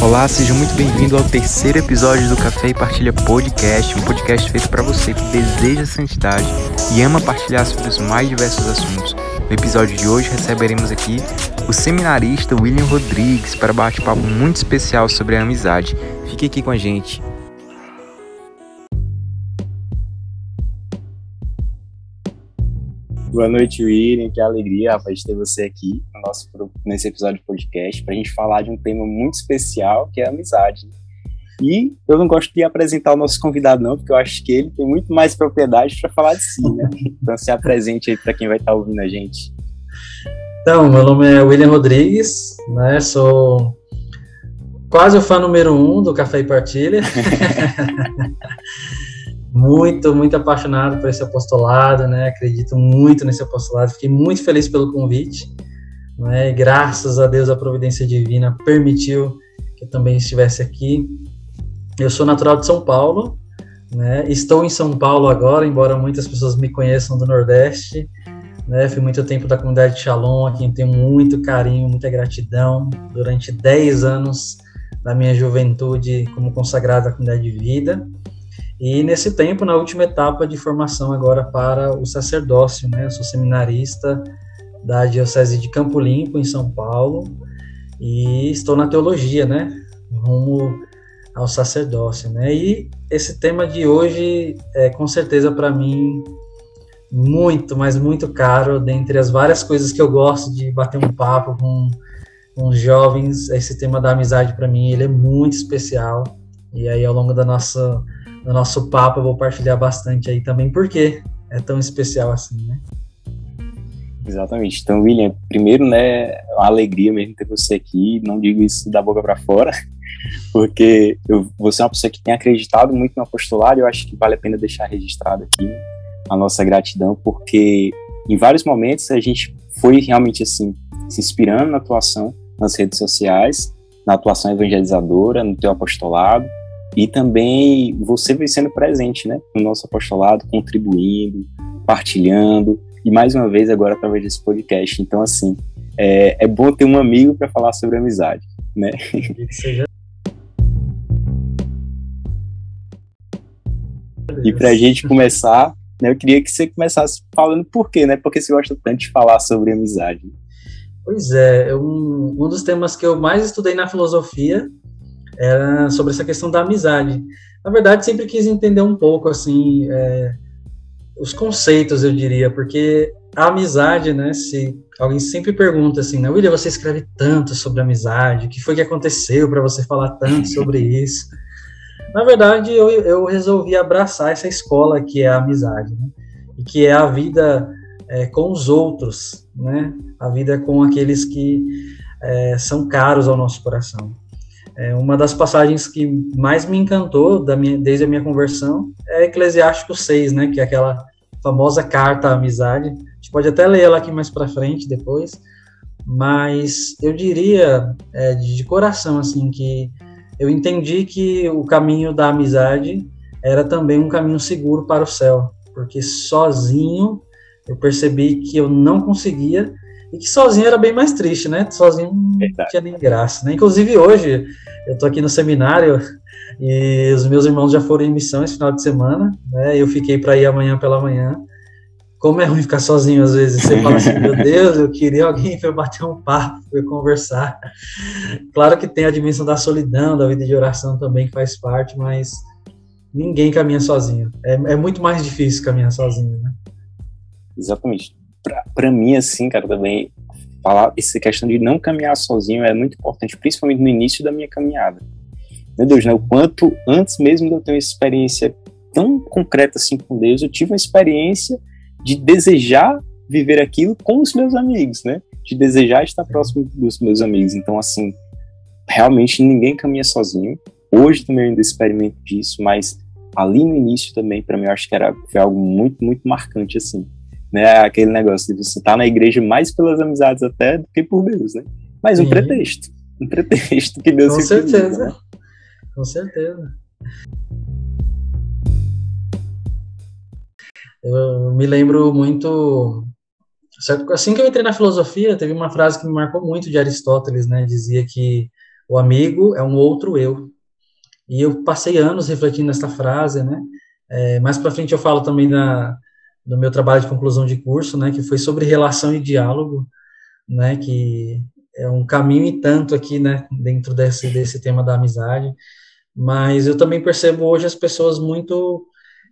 Olá, seja muito bem-vindo ao terceiro episódio do Café e Partilha Podcast, um podcast feito para você que deseja santidade e ama partilhar sobre os mais diversos assuntos. No episódio de hoje receberemos aqui o seminarista William Rodrigues para bate-papo muito especial sobre a amizade. Fique aqui com a gente. Boa noite, William. Que alegria, rapaz, de ter você aqui no nosso, nesse episódio do podcast para a gente falar de um tema muito especial que é a amizade. E eu não gosto de apresentar o nosso convidado, não, porque eu acho que ele tem muito mais propriedade para falar de si, né? Então se apresente aí para quem vai estar tá ouvindo a gente. Então, meu nome é William Rodrigues, né? Sou quase o fã número um do Café e Partilha. muito, muito apaixonado por esse apostolado, né? Acredito muito nesse apostolado. Fiquei muito feliz pelo convite, né? graças a Deus a providência divina permitiu que eu também estivesse aqui. Eu sou natural de São Paulo, né? Estou em São Paulo agora, embora muitas pessoas me conheçam do Nordeste. Né? Fui muito tempo da comunidade de Shalom, a quem tenho muito carinho, muita gratidão. Durante 10 anos da minha juventude como consagrado à comunidade de vida. E nesse tempo, na última etapa de formação agora para o sacerdócio, né? Eu sou seminarista da Diocese de Campo Limpo, em São Paulo, e estou na teologia, né? Rumo ao sacerdócio, né? E esse tema de hoje é com certeza para mim muito, mas muito caro, dentre as várias coisas que eu gosto de bater um papo com, com os jovens, esse tema da amizade para mim, ele é muito especial. E aí ao longo da nossa no nosso papo eu vou partilhar bastante aí também, porque é tão especial assim, né? Exatamente. Então, William, primeiro, né, é uma alegria mesmo ter você aqui. Não digo isso da boca para fora, porque eu, você é uma pessoa que tem acreditado muito no apostolado. Eu acho que vale a pena deixar registrado aqui a nossa gratidão, porque em vários momentos a gente foi realmente assim se inspirando na atuação nas redes sociais, na atuação evangelizadora, no teu apostolado, e também você vem sendo presente, né, no nosso apostolado, contribuindo, partilhando, e mais uma vez agora através desse podcast. Então, assim, é, é bom ter um amigo para falar sobre amizade, né? e para a gente começar, né, eu queria que você começasse falando por quê, né? Porque você gosta tanto de falar sobre amizade. Pois é, um, um dos temas que eu mais estudei na filosofia era sobre essa questão da amizade. Na verdade, sempre quis entender um pouco, assim, é, os conceitos, eu diria, porque a amizade, né, se alguém sempre pergunta assim, né, William, você escreve tanto sobre amizade, o que foi que aconteceu para você falar tanto sobre isso? Na verdade, eu, eu resolvi abraçar essa escola que é a amizade, né, e que é a vida é, com os outros, né, a vida com aqueles que é, são caros ao nosso coração. É, uma das passagens que mais me encantou minha, desde a minha conversão é Eclesiástico 6, né, que é aquela famosa carta à amizade. A gente pode até ler ela aqui mais para frente depois, mas eu diria é, de coração assim que eu entendi que o caminho da amizade era também um caminho seguro para o céu, porque sozinho eu percebi que eu não conseguia e que sozinho era bem mais triste, né? Sozinho não tinha nem graça, né? Inclusive hoje, eu tô aqui no seminário e os meus irmãos já foram em missão esse final de semana, né? Eu fiquei para ir amanhã pela manhã. Como é ruim ficar sozinho às vezes. Você fala assim, meu Deus, eu queria alguém para bater um papo, para conversar. Claro que tem a dimensão da solidão, da vida de oração também que faz parte, mas ninguém caminha sozinho. É, é muito mais difícil caminhar sozinho, né? Exatamente para mim, assim, cara, também falar essa questão de não caminhar sozinho é muito importante, principalmente no início da minha caminhada. Meu Deus, né? O quanto antes mesmo de eu ter uma experiência tão concreta assim com Deus, eu tive uma experiência de desejar viver aquilo com os meus amigos, né? De desejar estar próximo dos meus amigos. Então, assim, realmente ninguém caminha sozinho. Hoje também eu ainda experimento disso, mas ali no início também, para mim, eu acho que era, foi algo muito, muito marcante, assim né? Aquele negócio de você estar tá na igreja mais pelas amizades até do que por Deus, né? Mas um Sim. pretexto, um pretexto que Deus Com certeza, né? com certeza. Eu me lembro muito? Assim que eu entrei na filosofia, teve uma frase que me marcou muito de Aristóteles, né? Dizia que o amigo é um outro eu. E eu passei anos refletindo nessa frase, né? É, mais para frente eu falo também da, do meu trabalho de conclusão de curso, né? Que foi sobre relação e diálogo, né? Que é um caminho e tanto aqui, né? Dentro desse, desse tema da amizade. Mas eu também percebo hoje as pessoas muito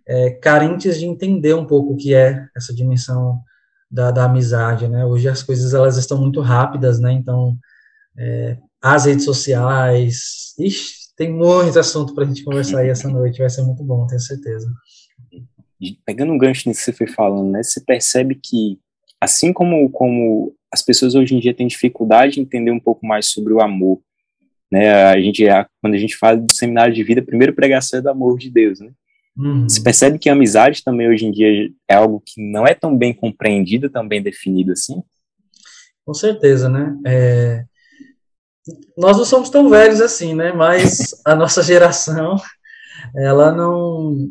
é, carentes de entender um pouco o que é essa dimensão da, da amizade, né? Hoje as coisas elas estão muito rápidas, né? Então, é, as redes sociais, ixi, tem muito assunto para a gente conversar aí essa noite, vai ser muito bom, tenho certeza. Pegando um gancho nisso que você foi falando, né? Você percebe que, assim como, como as pessoas hoje em dia têm dificuldade de entender um pouco mais sobre o amor, né? A gente, quando a gente fala do seminário de vida, a primeira pregação é do amor de Deus, né? Uhum. Você percebe que a amizade também hoje em dia é algo que não é tão bem compreendido, tão bem definido assim? Com certeza, né? É... Nós não somos tão velhos assim, né? Mas a nossa geração, ela não,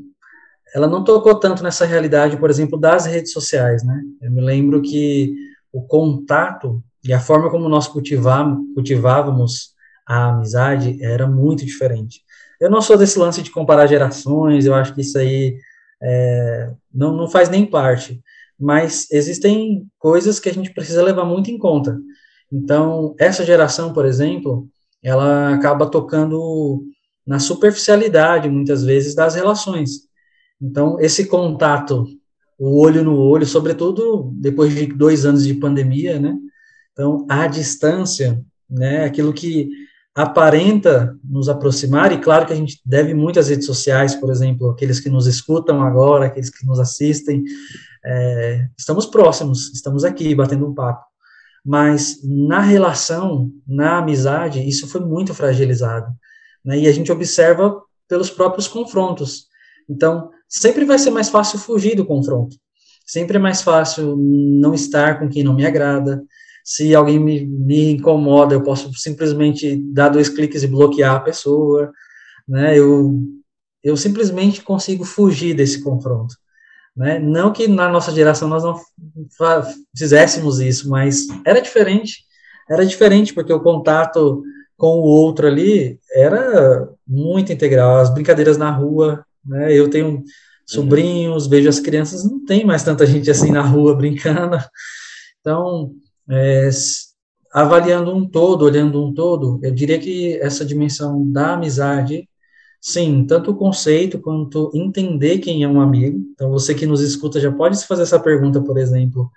ela não tocou tanto nessa realidade, por exemplo, das redes sociais, né? Eu me lembro que o contato e a forma como nós cultivávamos, a amizade era muito diferente. Eu não sou desse lance de comparar gerações, eu acho que isso aí é, não, não faz nem parte. Mas existem coisas que a gente precisa levar muito em conta. Então, essa geração, por exemplo, ela acaba tocando na superficialidade, muitas vezes, das relações. Então, esse contato, o olho no olho, sobretudo depois de dois anos de pandemia, né? Então, a distância, né? Aquilo que aparenta nos aproximar, e claro que a gente deve muito às redes sociais, por exemplo, aqueles que nos escutam agora, aqueles que nos assistem, é, estamos próximos, estamos aqui batendo um papo. Mas na relação, na amizade, isso foi muito fragilizado. Né? E a gente observa pelos próprios confrontos. Então, sempre vai ser mais fácil fugir do confronto. Sempre é mais fácil não estar com quem não me agrada, se alguém me, me incomoda, eu posso simplesmente dar dois cliques e bloquear a pessoa, né? Eu, eu simplesmente consigo fugir desse confronto. Né? Não que na nossa geração nós não fizéssemos isso, mas era diferente. Era diferente porque o contato com o outro ali era muito integral. As brincadeiras na rua, né? Eu tenho sobrinhos, uhum. vejo as crianças, não tem mais tanta gente assim na rua brincando. Então, é, avaliando um todo, olhando um todo, eu diria que essa dimensão da amizade, sim, tanto o conceito quanto entender quem é um amigo. Então, você que nos escuta já pode se fazer essa pergunta, por exemplo: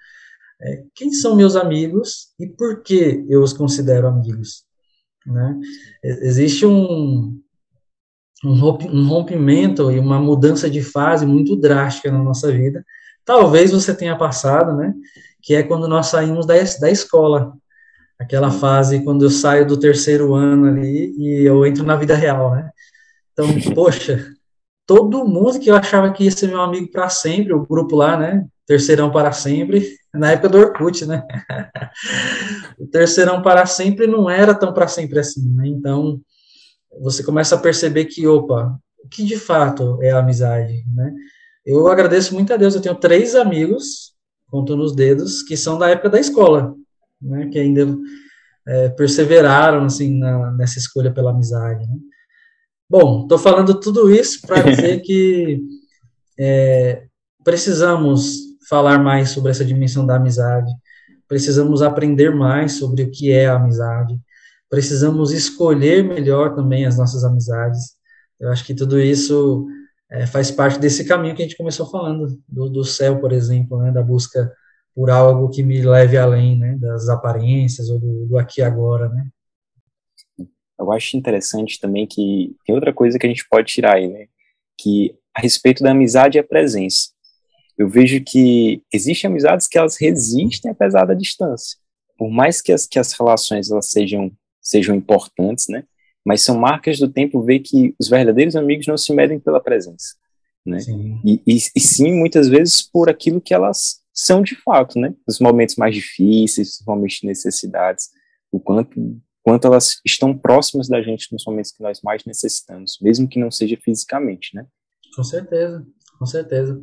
é, quem são meus amigos e por que eu os considero amigos? Né? Existe um, um rompimento e uma mudança de fase muito drástica na nossa vida. Talvez você tenha passado, né? que é quando nós saímos da, da escola. Aquela fase quando eu saio do terceiro ano ali e eu entro na vida real, né? Então, poxa, todo mundo que eu achava que ia ser meu amigo para sempre, o grupo lá, né? Terceirão para sempre, na época do Orkut, né? o terceirão para sempre não era tão para sempre assim, né? Então, você começa a perceber que, opa, o que de fato é a amizade, né? Eu agradeço muito a Deus, eu tenho três amigos conto nos dedos, que são da época da escola, né, que ainda é, perseveraram assim na, nessa escolha pela amizade. Né? Bom, estou falando tudo isso para dizer que é, precisamos falar mais sobre essa dimensão da amizade, precisamos aprender mais sobre o que é a amizade, precisamos escolher melhor também as nossas amizades. Eu acho que tudo isso é, faz parte desse caminho que a gente começou falando, do, do céu, por exemplo, né, da busca por algo que me leve além né, das aparências ou do, do aqui e agora, né. Eu acho interessante também que tem outra coisa que a gente pode tirar aí, né, que a respeito da amizade e a presença. Eu vejo que existem amizades que elas resistem apesar da distância. Por mais que as, que as relações elas sejam, sejam importantes, né, mas são marcas do tempo ver que os verdadeiros amigos não se medem pela presença, né? Sim. E, e, e, sim, muitas vezes por aquilo que elas são de fato, né? Nos momentos mais difíceis, nos momentos de necessidades, o quanto quanto elas estão próximas da gente nos momentos que nós mais necessitamos, mesmo que não seja fisicamente, né? Com certeza, com certeza.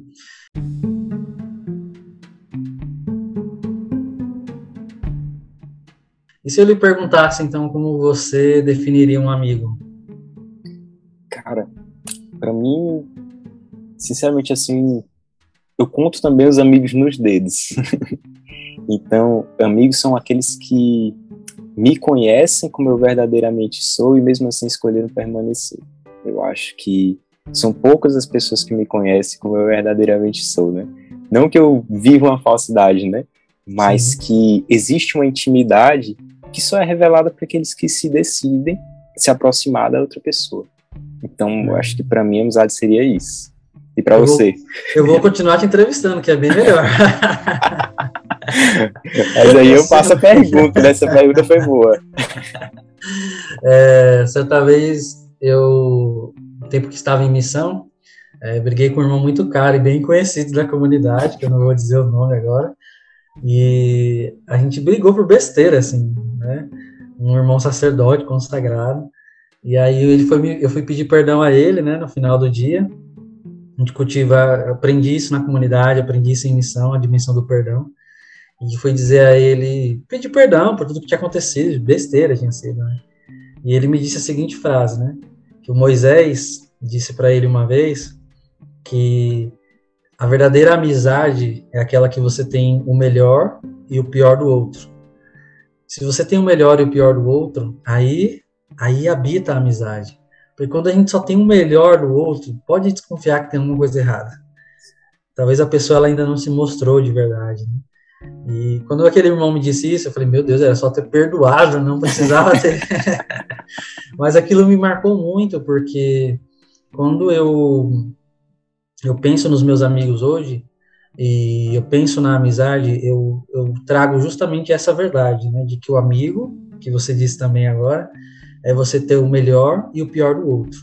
E se eu lhe perguntasse, então, como você definiria um amigo? Cara, para mim, sinceramente, assim, eu conto também os amigos nos dedos. então, amigos são aqueles que me conhecem como eu verdadeiramente sou e mesmo assim escolheram permanecer. Eu acho que são poucas as pessoas que me conhecem como eu verdadeiramente sou, né? Não que eu viva uma falsidade, né? Mas Sim. que existe uma intimidade que só é revelada para aqueles que se decidem se aproximar da outra pessoa. Então, eu acho que para mim a amizade seria isso. E para você? eu vou continuar te entrevistando, que é bem melhor. Mas aí eu passo a pergunta, né? essa pergunta foi boa. É, certa vez, eu, no tempo que estava em missão, é, briguei com um irmão muito caro e bem conhecido da comunidade, que eu não vou dizer o nome agora, e a gente brigou por besteira, assim, né? Um irmão sacerdote consagrado, e aí ele foi, eu fui pedir perdão a ele, né, no final do dia, a gente cultiva, aprendi isso na comunidade, aprendi isso em missão, a dimensão do perdão. E foi dizer a ele, pedir perdão por tudo que tinha acontecido, besteira tinha sido, né? E ele me disse a seguinte frase, né? Que o Moisés disse para ele uma vez que a verdadeira amizade é aquela que você tem o melhor e o pior do outro. Se você tem o melhor e o pior do outro, aí aí habita a amizade. Porque quando a gente só tem o melhor do outro, pode desconfiar que tem alguma coisa errada. Talvez a pessoa ela ainda não se mostrou de verdade. Né? E quando aquele irmão me disse isso, eu falei, meu Deus, era só ter perdoado, não precisava ter. Mas aquilo me marcou muito, porque quando eu, eu penso nos meus amigos hoje, e eu penso na amizade, eu, eu trago justamente essa verdade, né, de que o amigo, que você disse também agora, é você ter o melhor e o pior do outro.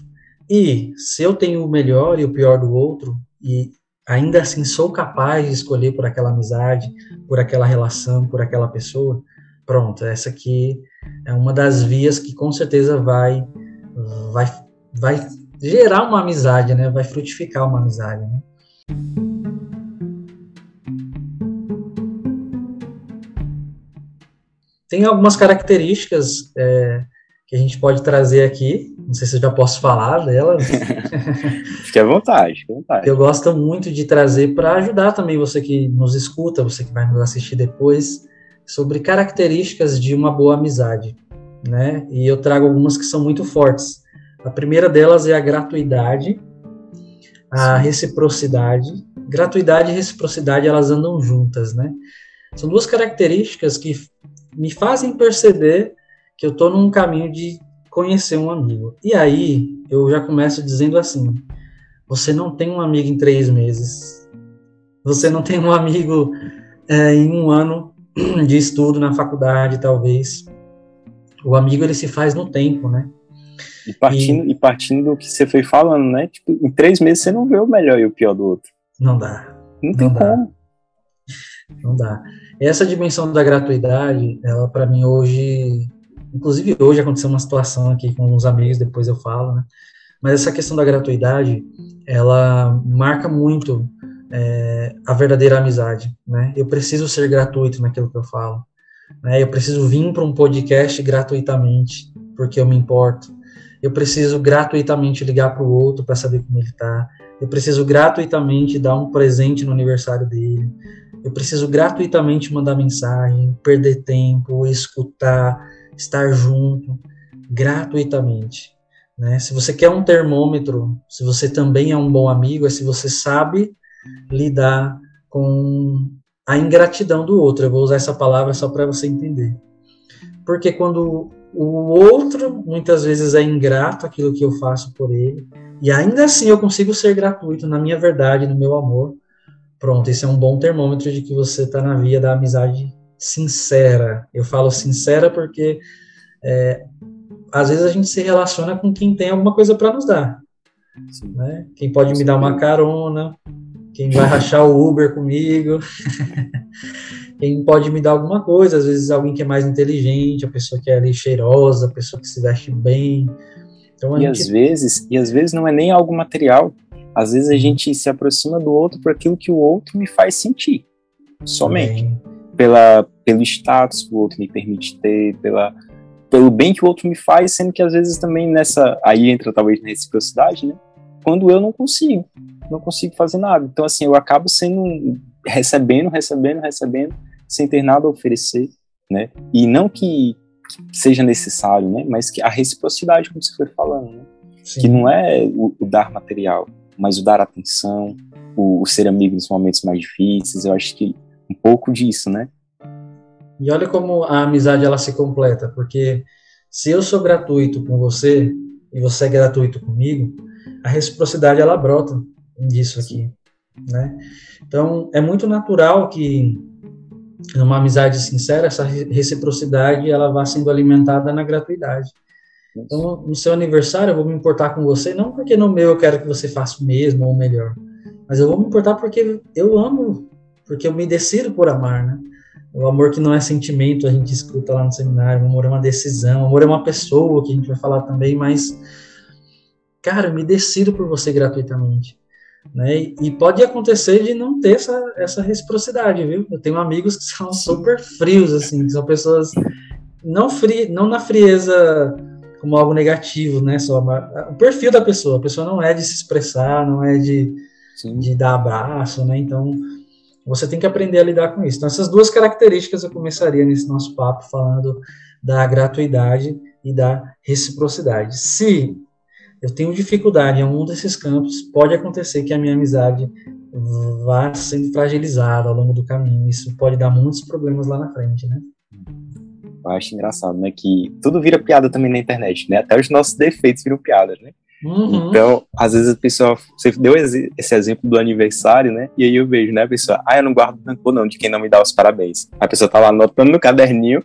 E se eu tenho o melhor e o pior do outro, e ainda assim sou capaz de escolher por aquela amizade, por aquela relação, por aquela pessoa, pronto, essa aqui é uma das vias que com certeza vai vai vai gerar uma amizade, né? Vai frutificar uma amizade, né? Tem algumas características é, que a gente pode trazer aqui. Não sei se eu já posso falar delas. Fique à vontade, fique à vontade. Eu gosto muito de trazer para ajudar também você que nos escuta, você que vai nos assistir depois, sobre características de uma boa amizade, né? E eu trago algumas que são muito fortes. A primeira delas é a gratuidade, a reciprocidade. Gratuidade e reciprocidade, elas andam juntas, né? São duas características que me fazem perceber que eu estou num caminho de conhecer um amigo. E aí eu já começo dizendo assim: você não tem um amigo em três meses, você não tem um amigo é, em um ano de estudo na faculdade, talvez. O amigo ele se faz no tempo, né? E partindo, e, e partindo do que você foi falando, né? Tipo, em três meses você não vê o melhor e o pior do outro. Não dá. Não tem não como. Dá. Não dá. Essa dimensão da gratuidade, ela para mim hoje Inclusive, hoje aconteceu uma situação aqui com uns amigos, depois eu falo, né? Mas essa questão da gratuidade, ela marca muito é, a verdadeira amizade, né? Eu preciso ser gratuito naquilo que eu falo. Né? Eu preciso vir para um podcast gratuitamente, porque eu me importo. Eu preciso gratuitamente ligar para o outro para saber como ele está. Eu preciso gratuitamente dar um presente no aniversário dele. Eu preciso gratuitamente mandar mensagem, perder tempo, escutar, estar junto gratuitamente. Né? Se você quer um termômetro, se você também é um bom amigo, é se você sabe lidar com a ingratidão do outro. Eu vou usar essa palavra só para você entender. Porque quando o outro muitas vezes é ingrato aquilo que eu faço por ele, e ainda assim eu consigo ser gratuito na minha verdade, no meu amor, pronto, esse é um bom termômetro de que você está na via da amizade sincera. Eu falo sincera porque é, às vezes a gente se relaciona com quem tem alguma coisa para nos dar. Né? Quem pode me dar uma carona, quem vai rachar o Uber comigo, quem pode me dar alguma coisa, às vezes alguém que é mais inteligente, a pessoa que é ali cheirosa, a pessoa que se veste bem. Então, e, gente... às vezes, e às vezes não é nem algo material, às vezes a gente se aproxima do outro por aquilo que o outro me faz sentir, somente. Bem pela, pelo status que o outro me permite ter, pela, pelo bem que o outro me faz, sendo que às vezes também nessa. Aí entra talvez na reciprocidade, né? Quando eu não consigo, não consigo fazer nada. Então, assim, eu acabo sendo. Recebendo, recebendo, recebendo, sem ter nada a oferecer, né? E não que seja necessário, né? Mas que a reciprocidade, como você foi falando, né? Que não é o, o, dar material, mas o dar atenção, o, o ser amigo nos momentos mais difíceis. Eu acho que um pouco disso, né? E olha como a amizade ela se completa, porque se eu sou gratuito com você e você é gratuito comigo, a reciprocidade ela brota disso aqui, né? Então é muito natural que numa amizade sincera essa reciprocidade ela vá sendo alimentada na gratuidade. Então no seu aniversário eu vou me importar com você não porque no meu eu quero que você faça o mesmo ou melhor, mas eu vou me importar porque eu amo, porque eu me decido por amar, né? O amor que não é sentimento, a gente escuta lá no seminário. O amor é uma decisão. O amor é uma pessoa, que a gente vai falar também. Mas, cara, eu me decido por você gratuitamente. Né? E pode acontecer de não ter essa, essa reciprocidade, viu? Eu tenho amigos que são super frios, assim, que são pessoas não, fri, não na frieza como algo negativo, né? Só o perfil da pessoa. A pessoa não é de se expressar, não é de, de dar abraço, né? Então, você tem que aprender a lidar com isso. Então, essas duas características eu começaria nesse nosso papo falando da gratuidade e da reciprocidade. Se eu tenho dificuldade em um desses campos, pode acontecer que a minha amizade vá sendo fragilizada ao longo do caminho. Isso pode dar muitos problemas lá na frente, né? Eu acho engraçado, né? Que tudo vira piada também na internet, né? Até os nossos defeitos viram piadas, né? Uhum. Então, às vezes a pessoa, você deu esse exemplo do aniversário, né? E aí eu vejo, né, a pessoa, ah, eu não guardo rancor não de quem não me dá os parabéns. A pessoa tá lá anotando no caderninho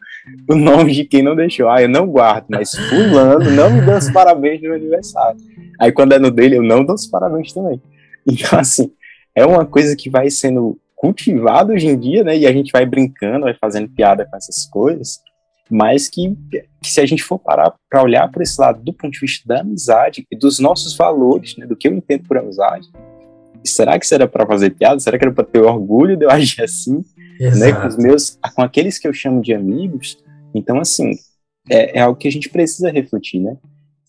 o nome de quem não deixou. Ah, eu não guardo, mas fulano não me deu os parabéns no aniversário. Aí quando é no dele, eu não dou os parabéns também. Então, assim, é uma coisa que vai sendo cultivada hoje em dia, né? E a gente vai brincando, vai fazendo piada com essas coisas mas que, que se a gente for parar para olhar por esse lado do ponto de vista da amizade e dos nossos valores, né, do que eu entendo por amizade, será que isso era para fazer piada? Será que era para ter orgulho de eu agir assim, né, com os meus, com aqueles que eu chamo de amigos? Então, assim, é, é algo que a gente precisa refletir, né?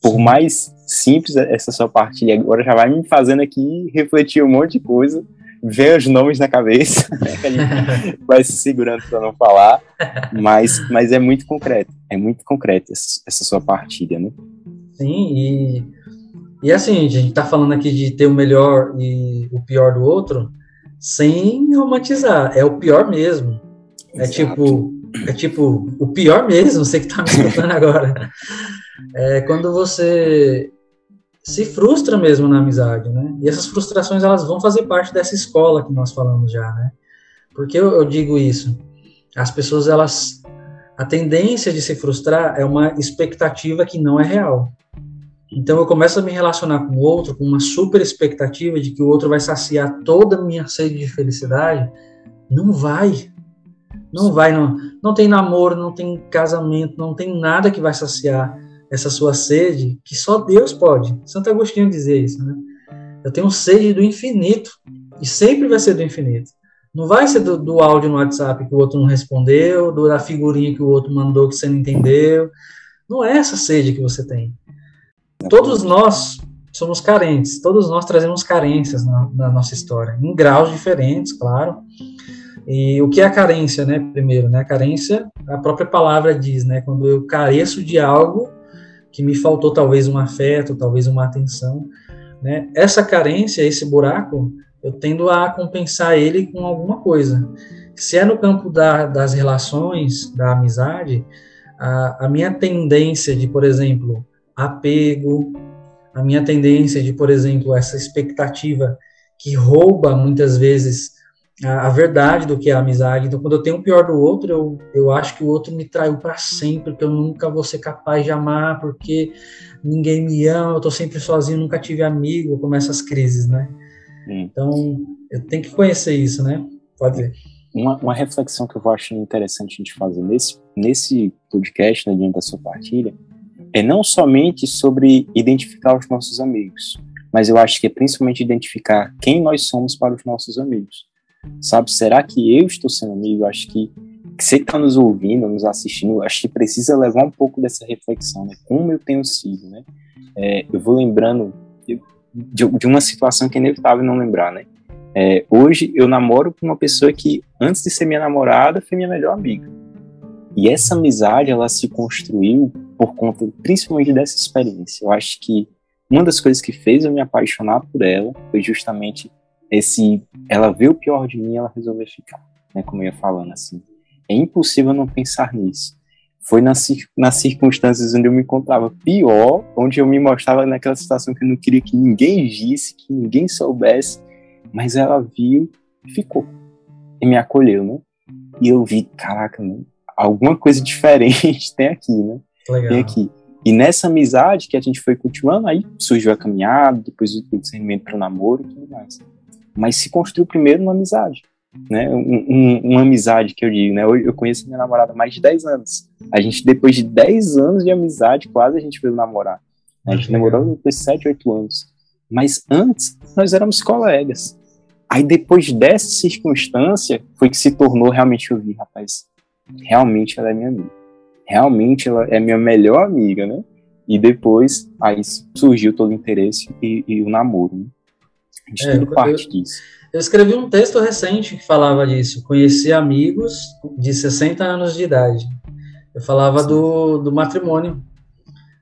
Por mais simples essa sua partilha agora já vai me fazendo aqui refletir um monte de coisa vem os nomes na cabeça, vai se segurando para não falar, mas, mas é muito concreto, é muito concreto essa, sua partilha, né? Sim, e, e assim, a gente tá falando aqui de ter o melhor e o pior do outro, sem romantizar, é o pior mesmo. É Exato. É tipo, é tipo, o pior mesmo, você que tá me escutando agora. É quando você se frustra mesmo na amizade, né? E essas frustrações elas vão fazer parte dessa escola que nós falamos já, né? Porque eu, eu digo isso? As pessoas elas a tendência de se frustrar é uma expectativa que não é real. Então eu começo a me relacionar com o outro com uma super expectativa de que o outro vai saciar toda a minha sede de felicidade. Não vai. Não vai, não. Não tem namoro, não tem casamento, não tem nada que vai saciar essa sua sede que só Deus pode. Santo Agostinho dizia isso, né? Eu tenho sede do infinito e sempre vai ser do infinito. Não vai ser do, do áudio no WhatsApp que o outro não respondeu, do, da figurinha que o outro mandou que você não entendeu. Não é essa sede que você tem. Todos nós somos carentes, todos nós trazemos carências na, na nossa história, em graus diferentes, claro. E o que é a carência, né? Primeiro, né? A carência, a própria palavra diz, né? Quando eu careço de algo que me faltou talvez um afeto, talvez uma atenção, né? Essa carência, esse buraco, eu tendo a compensar ele com alguma coisa. Se é no campo da, das relações, da amizade, a, a minha tendência de, por exemplo, apego, a minha tendência de, por exemplo, essa expectativa que rouba muitas vezes a, a, verdade do que é a amizade. Então, quando eu tenho o pior do outro, eu, eu acho que o outro me traiu para sempre, que eu nunca vou ser capaz de amar, porque ninguém me ama, eu tô sempre sozinho, nunca tive amigo, começa as crises, né? Hum. Então, eu tenho que conhecer isso, né? Pode ver. Uma, uma reflexão que eu vou achando interessante a gente fazer nesse, nesse podcast, né, diante da sua partilha, é não somente sobre identificar os nossos amigos, mas eu acho que é principalmente identificar quem nós somos para os nossos amigos sabe? Será que eu estou sendo amigo? Acho que você que está nos ouvindo, nos assistindo, acho que precisa levar um pouco dessa reflexão, né? Como eu tenho sido, né? É, eu vou lembrando de, de, uma situação que é inevitável não lembrar, né? É, hoje eu namoro com uma pessoa que, antes de ser minha namorada, foi minha melhor amiga. E essa amizade, ela se construiu por conta, principalmente dessa experiência. Eu acho que uma das coisas que fez eu me apaixonar por ela foi justamente esse, ela vê o pior de mim, ela resolveu ficar, né? Como eu ia falando assim. É impossível não pensar nisso. Foi nas, nas circunstâncias onde eu me encontrava pior, onde eu me mostrava naquela situação que eu não queria que ninguém visse, que ninguém soubesse, mas ela viu e ficou. E me acolheu, né? E eu vi, caraca, né? alguma coisa diferente tem aqui, né? Legal. Tem aqui. E nessa amizade que a gente foi cultivando, aí surgiu a caminhada, depois o discernimento para o namoro e tudo mais. Mas se construiu primeiro uma amizade né? Um, um, uma amizade que eu digo, né? Hoje eu conheço minha namorada há mais de 10 anos. A gente, depois de 10 anos de amizade, quase a gente veio namorar. A gente namorou depois de 7, 8 anos. Mas antes, nós éramos colegas. Aí depois dessa circunstância, foi que se tornou realmente eu vi, rapaz, realmente ela é minha amiga. Realmente ela é minha melhor amiga, né? E depois, aí surgiu todo o interesse e, e o namoro, né? É, tudo parte eu, disso. Eu escrevi um texto recente que falava disso. Conheci amigos de 60 anos de idade. Eu falava do, do matrimônio,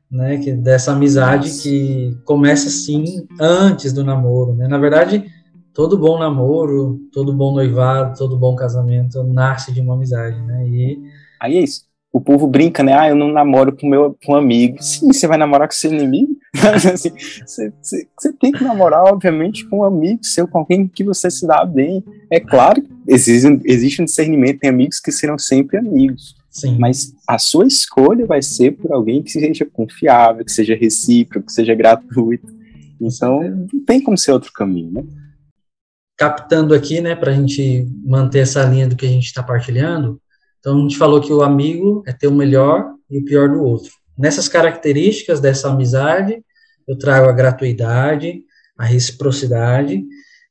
né? Que, dessa amizade Nossa. que começa assim antes do namoro, né? Na verdade, todo bom namoro, todo bom noivado, todo bom casamento nasce de uma amizade, né? E aí é isso o povo brinca, né? Ah, eu não namoro com meu com um amigo. Sim, você vai namorar com seu inimigo? Assim, você, você, você, tem que namorar, obviamente, com um amigo seu, com alguém que você se dá bem. É claro, existe, existe um discernimento, tem amigos que serão sempre amigos. Sim. Mas a sua escolha vai ser por alguém que seja confiável, que seja recíproco, que seja gratuito. Então, não tem como ser outro caminho, né? Captando aqui, né, para a gente manter essa linha do que a gente está partilhando, então, a gente falou que o amigo é ter o melhor e o pior do outro. Nessas características dessa amizade, eu trago a gratuidade, a reciprocidade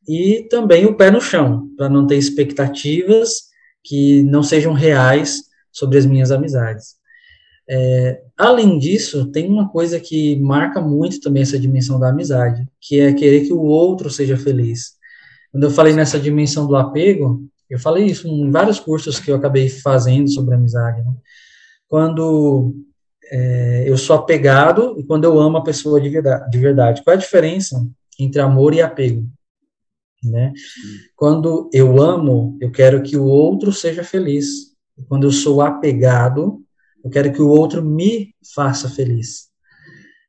e também o pé no chão, para não ter expectativas que não sejam reais sobre as minhas amizades. É, além disso, tem uma coisa que marca muito também essa dimensão da amizade, que é querer que o outro seja feliz. Quando eu falei nessa dimensão do apego, eu falei isso em vários cursos que eu acabei fazendo sobre amizade. Né? Quando é, eu sou apegado e quando eu amo a pessoa de verdade, de verdade. Qual é a diferença entre amor e apego? Né? Quando eu amo, eu quero que o outro seja feliz. Quando eu sou apegado, eu quero que o outro me faça feliz.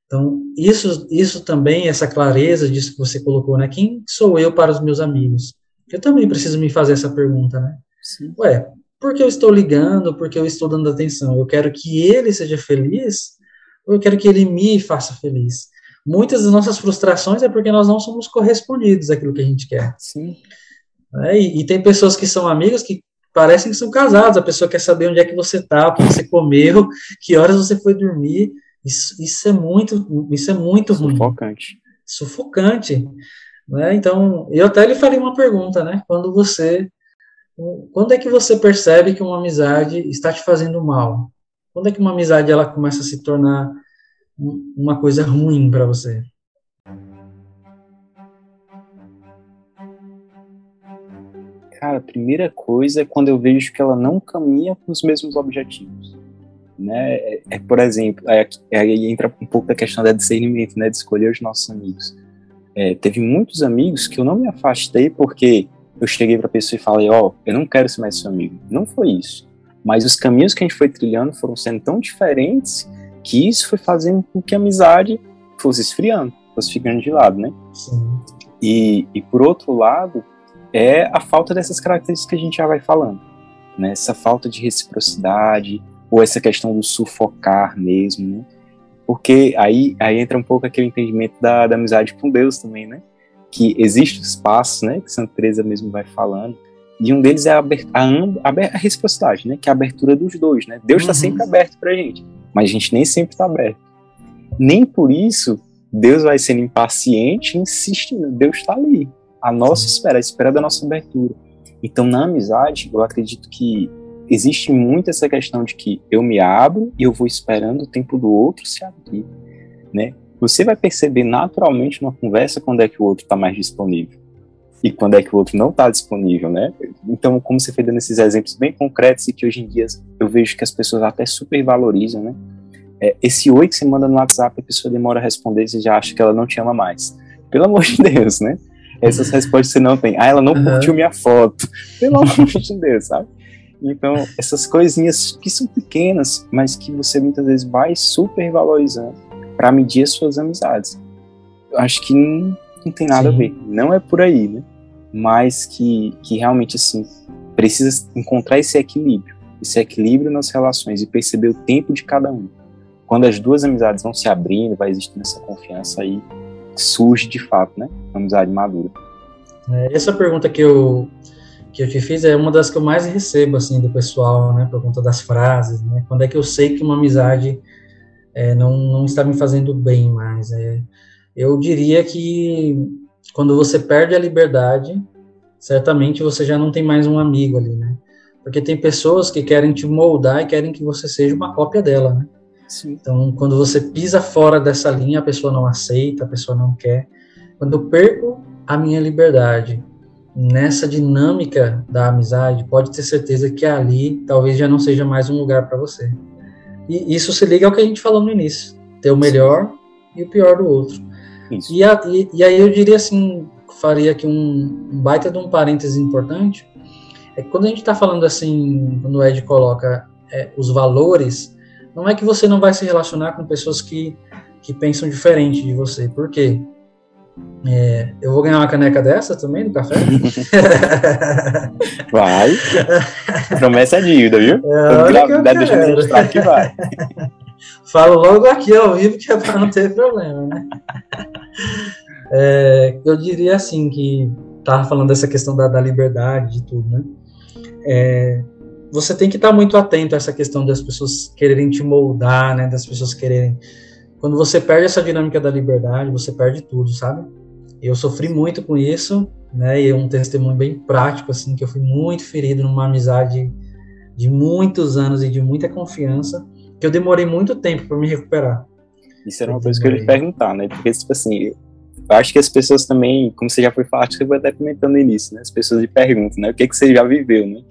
Então, isso, isso também, essa clareza disso que você colocou, né? Quem sou eu para os meus amigos? Eu também preciso me fazer essa pergunta, né? Sim. Ué, por que eu estou ligando? Por que eu estou dando atenção? Eu quero que ele seja feliz ou eu quero que ele me faça feliz? Muitas das nossas frustrações é porque nós não somos correspondidos àquilo que a gente quer. Sim. É, e, e, tem pessoas que são amigas que parecem que são casados. A pessoa quer saber onde é que você está, o que você comeu, que horas você foi dormir. Isso, isso é muito, isso é muito ruim. Sufocante. Sufocante. Né? Então, eu até lhe faria uma pergunta, né? Quando você, quando é que você percebe que uma amizade está te fazendo mal? Quando é que uma amizade ela começa a se tornar uma coisa ruim para você? Cara, a primeira coisa é quando eu vejo que ela não caminha com os mesmos objetivos. Né? É, é por exemplo, aí é, é, entra um pouco da questão da discernimento, né? De escolher os nossos amigos. É, teve muitos amigos que eu não me afastei porque eu cheguei para a pessoa e falei, ó, oh, eu não quero ser mais seu amigo. Não foi isso. Mas os caminhos que a gente foi trilhando foram sendo tão diferentes que isso foi fazendo com que a amizade fosse esfriando, fosse ficando de lado, né? Sim. E, e por outro lado, é a falta dessas características que a gente já vai falando, né? Essa falta de reciprocidade, ou essa questão do sufocar mesmo, né? Porque aí, aí entra um pouco aquele entendimento da, da amizade com Deus também, né? Que existe os passos, né? Que Santa Teresa mesmo vai falando. E um deles é a, a, a reciprocidade, né? Que é a abertura dos dois, né? Deus está uhum. sempre aberto para a gente, mas a gente nem sempre está aberto. Nem por isso Deus vai sendo impaciente insistindo. Deus está ali, a nossa espera, a espera da nossa abertura. Então, na amizade, eu acredito que existe muito essa questão de que eu me abro e eu vou esperando o tempo do outro se abrir, né? Você vai perceber naturalmente numa conversa quando é que o outro está mais disponível e quando é que o outro não está disponível, né? Então, como você foi dando esses exemplos bem concretos e que hoje em dia eu vejo que as pessoas até supervalorizam, né? É, esse oi que você manda no WhatsApp, a pessoa demora a responder e você já acha que ela não te ama mais. Pelo amor de Deus, né? Essas respostas você não tem. Ah, ela não uhum. curtiu minha foto. Pelo amor de Deus, sabe? Então, essas coisinhas que são pequenas, mas que você muitas vezes vai supervalorizando para medir as suas amizades. Eu acho que não, não tem nada Sim. a ver. Não é por aí, né? Mas que, que realmente, assim, precisa encontrar esse equilíbrio. Esse equilíbrio nas relações e perceber o tempo de cada um. Quando as duas amizades vão se abrindo, vai existindo essa confiança aí, surge de fato, né? Uma amizade madura. É, essa pergunta que eu que eu te fiz é uma das que eu mais recebo assim do pessoal, né, por conta das frases, né? Quando é que eu sei que uma amizade é, não, não está me fazendo bem mais? É, eu diria que quando você perde a liberdade, certamente você já não tem mais um amigo ali, né? Porque tem pessoas que querem te moldar e querem que você seja uma cópia dela, né? Sim. Então, quando você pisa fora dessa linha, a pessoa não aceita, a pessoa não quer. Quando eu perco a minha liberdade nessa dinâmica da amizade, pode ter certeza que ali talvez já não seja mais um lugar para você. E isso se liga ao que a gente falou no início: ter o melhor e o pior do outro. E, a, e, e, aí eu diria assim, faria aqui um, um baita de um parêntese importante, é que quando a gente está falando assim, quando o Ed coloca é, os valores, não é que você não vai se relacionar com pessoas que, que pensam diferente de você. Por quê? É, eu vou ganhar uma caneca dessa também no café? vai. Promessa é dívida, viu? É, deixa eu registrar que vai. Falo logo aqui ao vivo que é para não ter problema, né? É, eu diria assim que tava falando dessa questão da, da liberdade de tudo, né? É, você tem que estar tá muito atento a essa questão das pessoas quererem te moldar, né? Das pessoas quererem quando você perde essa dinâmica da liberdade, você perde tudo, sabe? Eu sofri muito com isso, né? E é um testemunho bem prático, assim, que eu fui muito ferido numa amizade de muitos anos e de muita confiança, que eu demorei muito tempo para me recuperar. Isso era uma eu coisa demorei. que eu ia perguntar, né? Porque, tipo assim, eu acho que as pessoas também, como você já foi falar, acho que eu vou até comentando no início, né? As pessoas me perguntam, né? O que, que você já viveu, né?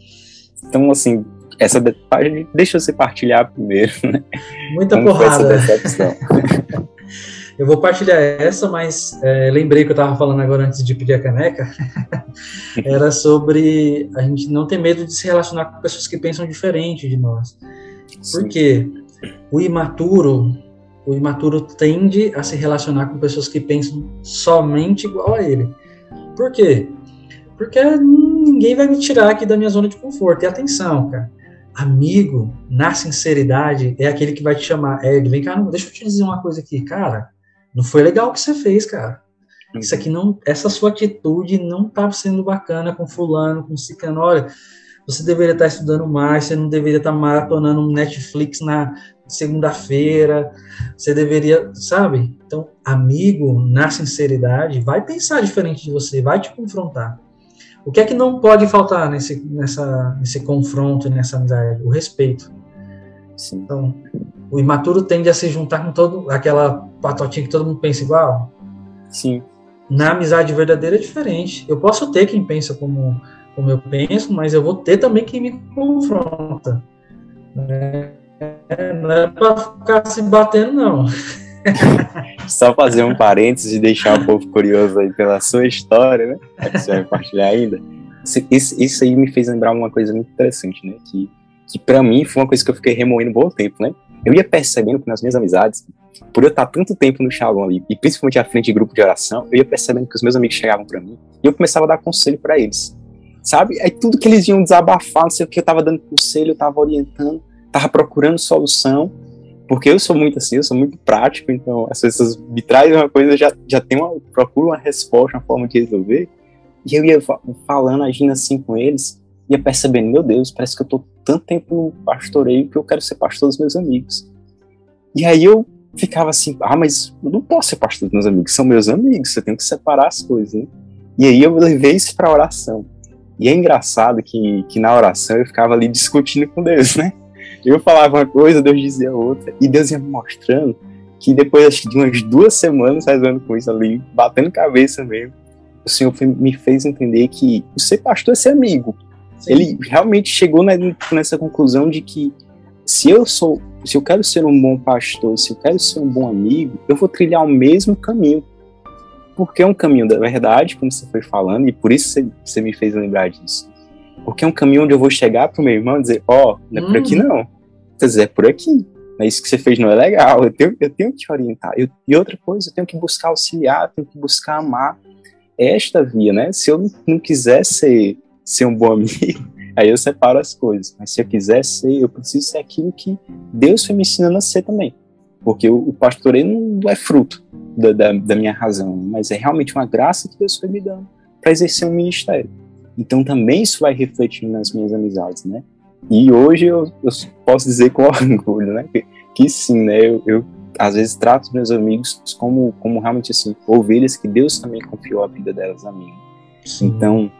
Então, assim, essa detalhe, deixa você partilhar primeiro, né? Muita Como porrada. eu vou partilhar essa, mas é, lembrei que eu estava falando agora antes de pedir a caneca, era sobre a gente não ter medo de se relacionar com pessoas que pensam diferente de nós. Sim. Porque o imaturo, o imaturo tende a se relacionar com pessoas que pensam somente igual a ele. Por quê? Porque ninguém vai me tirar aqui da minha zona de conforto. E atenção, cara amigo, na sinceridade, é aquele que vai te chamar. É, vem cá, deixa eu te dizer uma coisa aqui, cara. Não foi legal o que você fez, cara. Isso aqui não, essa sua atitude não estava sendo bacana com fulano, com cicano. Olha, você deveria estar estudando mais, você não deveria estar maratonando um Netflix na segunda-feira, você deveria, sabe? Então, amigo, na sinceridade, vai pensar diferente de você, vai te confrontar. O que é que não pode faltar nesse, nessa, nesse confronto, nessa amizade? O respeito. Sim. Então, o imaturo tende a se juntar com todo aquela patotinha que todo mundo pensa igual. Sim. Na amizade verdadeira é diferente. Eu posso ter quem pensa como, como eu penso, mas eu vou ter também quem me confronta. É, não é para ficar se batendo, não. Só fazer um parênteses e deixar o povo curioso aí pela sua história, né? Que você vai compartilhar ainda. Isso, isso aí me fez lembrar uma coisa muito interessante, né? Que, que para mim foi uma coisa que eu fiquei remoendo um bom tempo, né? Eu ia percebendo que nas minhas amizades, por eu estar tanto tempo no Shalom ali, e principalmente à frente de grupo de oração, eu ia percebendo que os meus amigos chegavam para mim e eu começava a dar conselho para eles. Sabe? Aí tudo que eles iam desabafar, não sei o que, eu tava dando conselho, eu tava orientando, tava procurando solução, porque eu sou muito assim, eu sou muito prático, então as pessoas me trazem uma coisa, já, já tem uma, procuro uma resposta, uma forma de resolver, e eu ia falando, agindo assim com eles, ia percebendo, meu Deus, parece que eu tô tanto tempo no pastoreio que eu quero ser pastor dos meus amigos. E aí eu ficava assim, ah, mas eu não posso ser pastor dos meus amigos, são meus amigos, você tem que separar as coisas, né? E aí eu levei isso para oração. E é engraçado que, que na oração eu ficava ali discutindo com Deus, né? Eu falava uma coisa, Deus dizia outra, e Deus ia me mostrando que depois acho que de umas duas semanas fazendo com isso ali, batendo cabeça mesmo, o Senhor me fez entender que o ser pastor é ser amigo. Sim. Ele realmente chegou nessa conclusão de que se eu sou, se eu quero ser um bom pastor, se eu quero ser um bom amigo, eu vou trilhar o mesmo caminho. Porque é um caminho da verdade, como você foi falando, e por isso você, você me fez lembrar disso. Porque é um caminho onde eu vou chegar pro meu irmão e dizer, ó, oh, não é por aqui uhum. não. Dizer, é por aqui. Mas isso que você fez não é legal, eu tenho, eu tenho que te orientar. Eu, e outra coisa, eu tenho que buscar auxiliar, tenho que buscar amar esta via, né? Se eu não quiser ser, ser um bom amigo, aí eu separo as coisas. Mas se eu quiser ser, eu preciso ser aquilo que Deus foi me ensinando a ser também. Porque o, o pastoreio não é fruto da, da, da, minha razão, mas é realmente uma graça que Deus foi me dando para exercer um ministério. Então também isso vai refletir nas minhas amizades, né? E hoje eu, eu posso dizer com orgulho, né? Que, que sim, né? Eu, eu às vezes trato meus amigos como, como realmente assim, ovelhas que Deus também confiou a vida delas a mim. Sim. Então,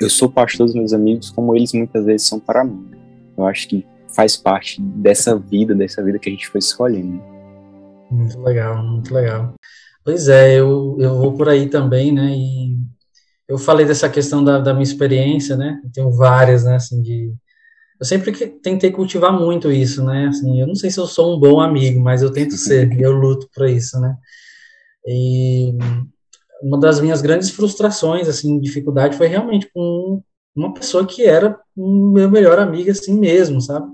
eu sou pastor dos meus amigos como eles muitas vezes são para mim. Eu acho que faz parte dessa vida, dessa vida que a gente foi escolhendo. Muito legal, muito legal. Pois é, eu, eu vou por aí também, né, e eu falei dessa questão da, da minha experiência, né, eu tenho várias, né, assim, de eu sempre tentei cultivar muito isso, né? Assim, eu não sei se eu sou um bom amigo, mas eu tento ser, eu luto para isso, né? E uma das minhas grandes frustrações, assim, dificuldade foi realmente com uma pessoa que era um meu melhor amigo, assim mesmo, sabe?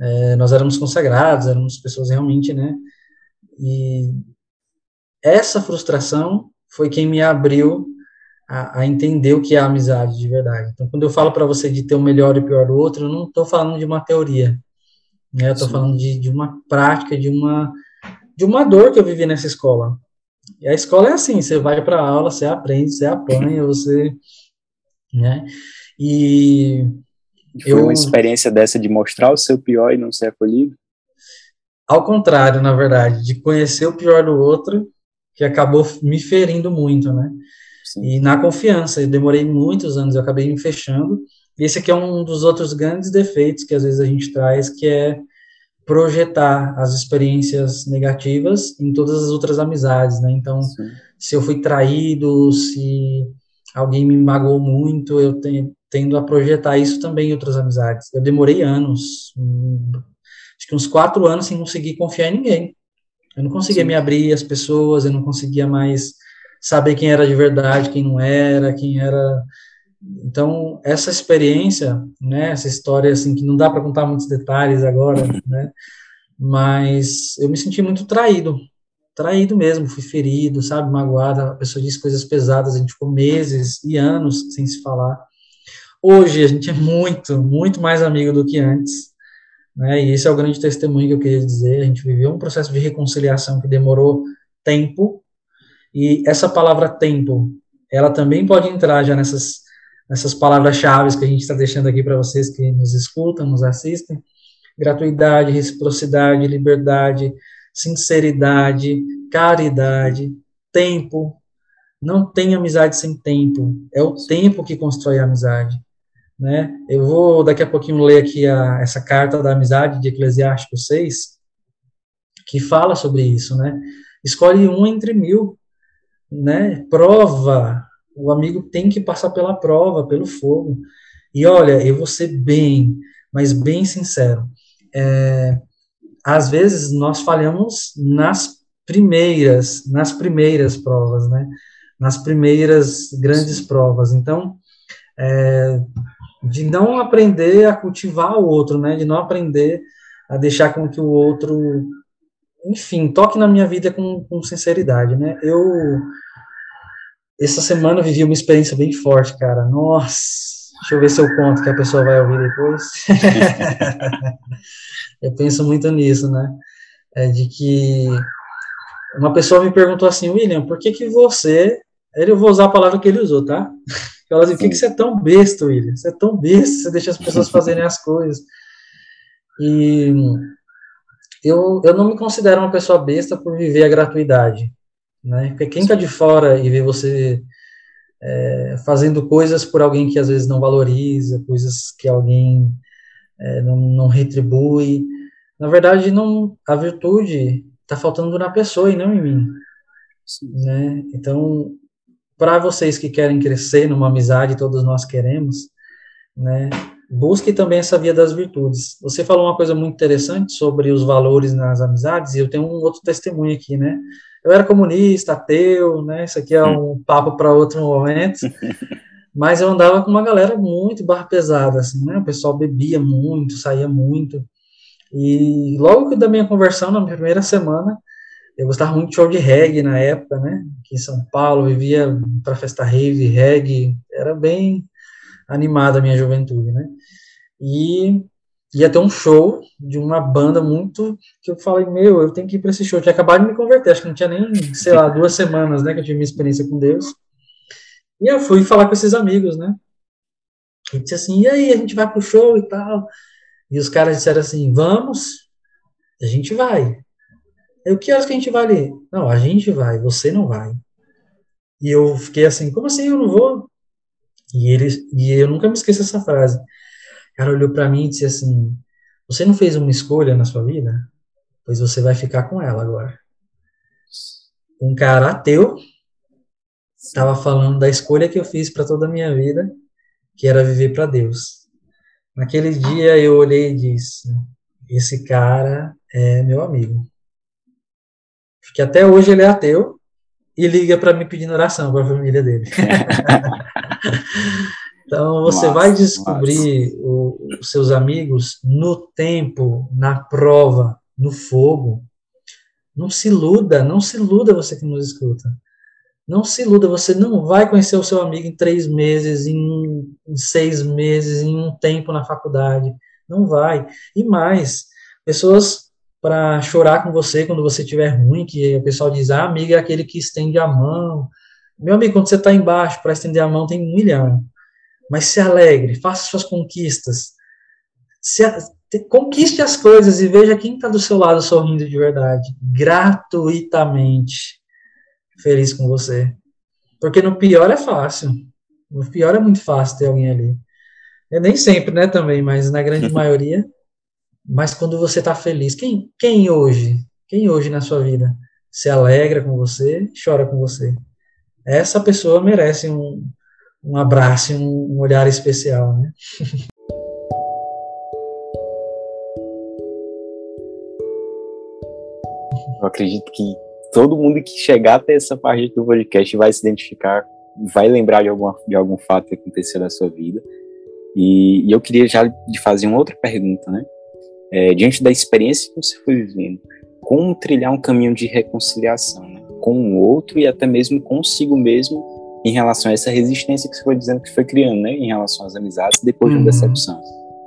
É, nós éramos consagrados, éramos pessoas realmente, né? E essa frustração foi quem me abriu a, a, entender o que é amizade de verdade. Então, quando eu falo para você de ter o melhor e o pior do outro, eu não estou falando de uma teoria, né? Eu estou falando de, de uma prática, de uma de uma dor que eu vivi nessa escola. E a escola é assim, você vai para aula, você aprende, você apanha, você, né? E foi eu, uma experiência dessa de mostrar o seu pior e não ser acolhido? Ao contrário, na verdade, de conhecer o pior do outro, que acabou me ferindo muito, né? Sim. E na confiança, eu demorei muitos anos, eu acabei me fechando. E esse aqui é um dos outros grandes defeitos que às vezes a gente traz, que é projetar as experiências negativas em todas as outras amizades, né? Então, Sim. se eu fui traído, se alguém me magoou muito, eu tenho, tendo a projetar isso também em outras amizades. Eu demorei anos, acho que uns quatro anos sem conseguir confiar em ninguém. Eu não conseguia Sim. me abrir às pessoas, eu não conseguia mais saber quem era de verdade, quem não era, quem era. Então, essa experiência, né, essa história, assim, que não dá para contar muitos detalhes agora, né, mas eu me senti muito traído, traído mesmo, fui ferido, sabe, magoado, a pessoa disse coisas pesadas, a gente ficou meses e anos sem se falar. Hoje a gente é muito, muito mais amigo do que antes, né, e esse é o grande testemunho que eu queria dizer, a gente viveu um processo de reconciliação que demorou tempo, e essa palavra tempo, ela também pode entrar já nessas, nessas palavras-chave que a gente está deixando aqui para vocês que nos escutam, nos assistem. Gratuidade, reciprocidade, liberdade, sinceridade, caridade, tempo. Não tem amizade sem tempo. É o tempo que constrói a amizade. Né? Eu vou daqui a pouquinho ler aqui a, essa carta da amizade de Eclesiástico 6, que fala sobre isso, né? Escolhe um entre mil né? Prova. O amigo tem que passar pela prova, pelo fogo. E olha, eu vou ser bem, mas bem sincero. É, às vezes nós falhamos nas primeiras, nas primeiras provas, né? Nas primeiras grandes provas. Então, é, de não aprender a cultivar o outro, né? De não aprender a deixar com que o outro enfim, toque na minha vida com, com sinceridade, né? Eu, essa semana eu vivi uma experiência bem forte, cara. Nossa, deixa eu ver se eu conto que a pessoa vai ouvir depois. eu penso muito nisso, né? É de que uma pessoa me perguntou assim, William, por que que você... Ele, eu vou usar a palavra que ele usou, tá? Ela assim, por que, que você é tão besta, William? Você é tão besta, você deixa as pessoas fazerem as coisas. E eu, eu não me considero uma pessoa besta por viver a gratuidade, né? Porque quem está de fora e vê você é, fazendo coisas por alguém que às vezes não valoriza, coisas que alguém é, não, não retribui. Na verdade, não, a virtude está faltando na pessoa e não em mim. Né? Então, para vocês que querem crescer numa amizade, todos nós queremos, né? Busque também essa via das virtudes. Você falou uma coisa muito interessante sobre os valores nas amizades, e eu tenho um outro testemunho aqui, né? Eu era comunista, ateu, né? Isso aqui é um papo para outro momento. Mas eu andava com uma galera muito barra pesada, assim, né? O pessoal bebia muito, saía muito. E logo da minha conversão, na minha primeira semana, eu gostava muito de show de reggae na época, né? Aqui em São Paulo, vivia para festa rave, reggae, era bem animada a minha juventude, né? E ia ter um show de uma banda muito que eu falei, meu, eu tenho que ir para esse show. Tinha acabado de me converter, acho que não tinha nem, sei lá, duas semanas, né, que eu tive minha experiência com Deus. E eu fui falar com esses amigos, né? E disse assim, e aí, a gente vai pro show e tal. E os caras disseram assim, vamos, a gente vai. Eu, que horas que a gente vai ali? Não, a gente vai, você não vai. E eu fiquei assim, como assim eu não vou? E ele, e eu nunca me esqueço dessa frase. Cara olhou para mim e disse assim: Você não fez uma escolha na sua vida? Pois você vai ficar com ela agora. Um cara ateu estava falando da escolha que eu fiz para toda a minha vida, que era viver para Deus. Naquele dia eu olhei e disse: Esse cara é meu amigo. Porque até hoje ele é ateu e liga para mim pedindo oração para a família dele. então você nossa, vai descobrir o, os seus amigos no tempo, na prova, no fogo. Não se iluda, não se iluda você que nos escuta. Não se iluda, você não vai conhecer o seu amigo em três meses, em, em seis meses, em um tempo na faculdade. Não vai. E mais, pessoas para chorar com você quando você estiver ruim, que o pessoal diz, ah, amigo é aquele que estende a mão. Meu amigo, quando você está embaixo, para estender a mão tem um milhão. Mas se alegre, faça suas conquistas. Se, conquiste as coisas e veja quem está do seu lado sorrindo de verdade, gratuitamente feliz com você. Porque no pior é fácil. No pior é muito fácil ter alguém ali. É nem sempre, né, também, mas na grande maioria mas quando você está feliz, quem, quem hoje, quem hoje na sua vida se alegra com você, chora com você? Essa pessoa merece um, um abraço, um, um olhar especial, né? Eu acredito que todo mundo que chegar até essa parte do podcast vai se identificar, vai lembrar de, alguma, de algum fato que aconteceu na sua vida. E, e eu queria já de fazer uma outra pergunta, né? é, diante da experiência que você foi vivendo, como trilhar um caminho de reconciliação né, com o outro e até mesmo consigo mesmo em relação a essa resistência que você foi dizendo que foi criando, né, em relação às amizades depois uhum. de uma decepção.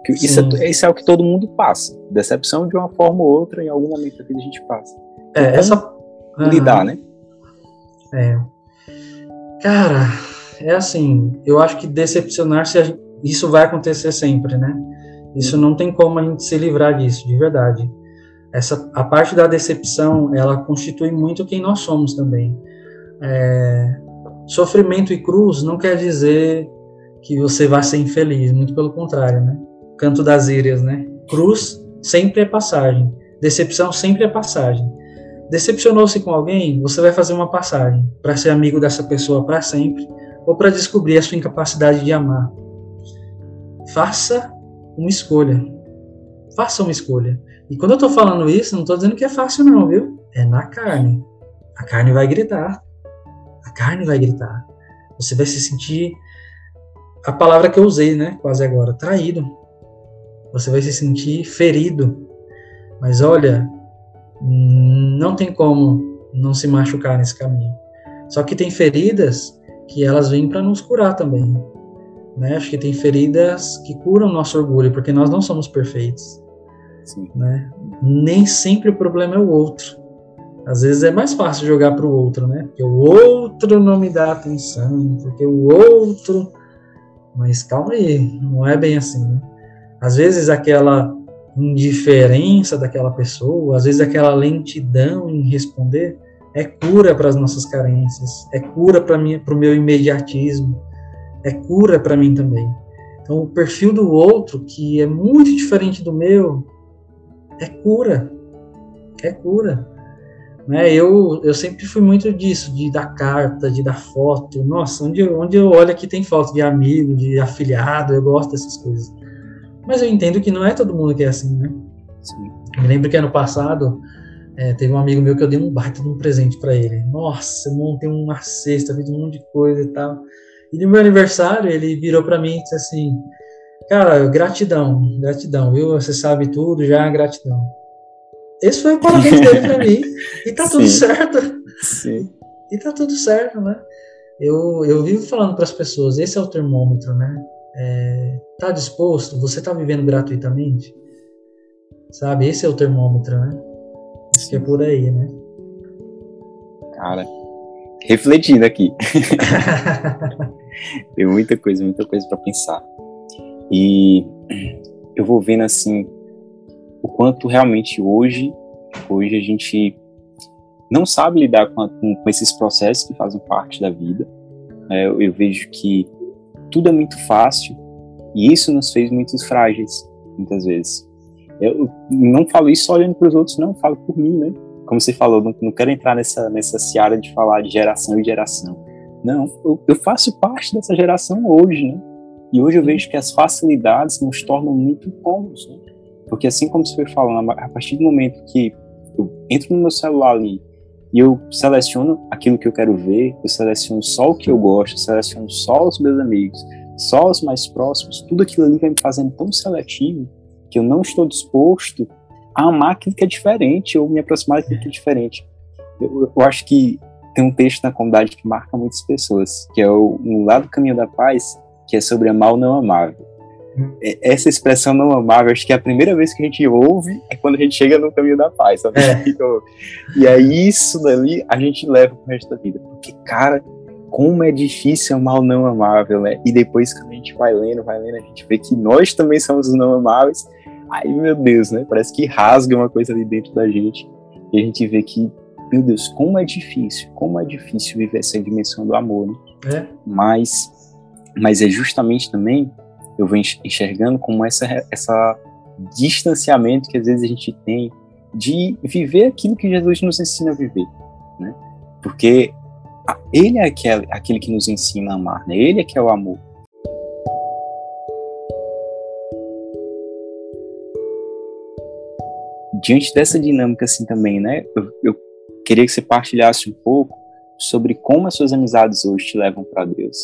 Isso, é, isso é o que todo mundo passa. Decepção de uma forma ou outra, em algum momento da vida a gente passa. Então, é, essa. Lidar, uhum. né? É. Cara, é assim, eu acho que decepcionar-se, isso vai acontecer sempre, né? Isso não tem como a gente se livrar disso, de verdade. Essa, a parte da decepção, ela constitui muito quem nós somos também. É, sofrimento e cruz não quer dizer que você vai ser infeliz, muito pelo contrário, né? Canto das Írias, né? Cruz sempre é passagem, decepção sempre é passagem. Decepcionou-se com alguém, você vai fazer uma passagem para ser amigo dessa pessoa para sempre ou para descobrir a sua incapacidade de amar. Faça uma escolha. Faça uma escolha. E quando eu estou falando isso, não estou dizendo que é fácil, não, viu? É na carne. A carne vai gritar. A carne vai gritar. Você vai se sentir. A palavra que eu usei, né? Quase agora: traído. Você vai se sentir ferido. Mas olha, não tem como não se machucar nesse caminho. Só que tem feridas que elas vêm para nos curar também. Né? Acho que tem feridas que curam nosso orgulho, porque nós não somos perfeitos. Né? Nem sempre o problema é o outro. Às vezes é mais fácil jogar para o outro, né? Porque o outro não me dá atenção, porque o outro. Mas calma aí, não é bem assim. Né? Às vezes aquela indiferença daquela pessoa, às vezes aquela lentidão em responder, é cura para as nossas carências, é cura para o meu imediatismo, é cura para mim também. Então, o perfil do outro, que é muito diferente do meu, é cura. É cura. Né? Eu, eu sempre fui muito disso, de dar carta, de dar foto. Nossa, onde, onde eu olho aqui tem foto de amigo, de afiliado, eu gosto dessas coisas. Mas eu entendo que não é todo mundo que é assim, né? Sim. Me lembro que ano passado é, teve um amigo meu que eu dei um baita de um presente para ele. Nossa, eu montei uma cesta, fiz um monte de coisa e tal. E no meu aniversário, ele virou para mim e disse assim: Cara, gratidão, gratidão, viu? Você sabe tudo já, gratidão. Esse foi o parabéns dele para mim. E tá tudo certo. Sim. E tá tudo certo, né? Eu, eu vivo falando para as pessoas: esse é o termômetro, né? É, tá disposto? Você tá vivendo gratuitamente? Sabe? Esse é o termômetro, né? Acho que é por aí, né? Cara, refletindo aqui. Tem muita coisa, muita coisa para pensar. E eu vou vendo assim o quanto realmente hoje, hoje a gente não sabe lidar com, com, com esses processos que fazem parte da vida. É, eu, eu vejo que tudo é muito fácil e isso nos fez muito frágeis, muitas vezes. Eu não falo isso olhando para os outros, não, falo por mim, né? Como você falou, não, não quero entrar nessa, nessa seara de falar de geração e geração. Não, eu, eu faço parte dessa geração hoje, né? E hoje eu vejo que as facilidades nos tornam muito cômodos, né? Porque assim como você foi falando, a partir do momento que eu entro no meu celular ali e eu seleciono aquilo que eu quero ver, eu seleciono só o que eu gosto, eu seleciono só os meus amigos, só os mais próximos, tudo aquilo ali vai me fazendo tão seletivo que eu não estou disposto a amar aquilo que é diferente ou me aproximar daquilo que é diferente. Eu, eu acho que tem um texto na comunidade que marca muitas pessoas, que é o Um Lado do Caminho da Paz, que é sobre amar o não amável. É, essa expressão não amável, acho que é a primeira vez que a gente ouve é quando a gente chega no caminho da paz, sabe? É. E aí isso dali a gente leva pro resto da vida. Porque, cara, como é difícil amar o não amável, né? E depois quando a gente vai lendo, vai lendo, a gente vê que nós também somos os não amáveis. Aí, meu Deus, né? Parece que rasga uma coisa ali dentro da gente. E a gente vê que, meu Deus, como é difícil, como é difícil viver essa dimensão do amor, né? É. Mas, mas é justamente também eu venho enxergando como essa, essa distanciamento que às vezes a gente tem de viver aquilo que Jesus nos ensina a viver, né? Porque ele é aquele, aquele que nos ensina a amar, né? Ele é que é o amor. Diante dessa dinâmica assim também, né? Eu, eu queria que você partilhasse um pouco sobre como as suas amizades hoje te levam para Deus?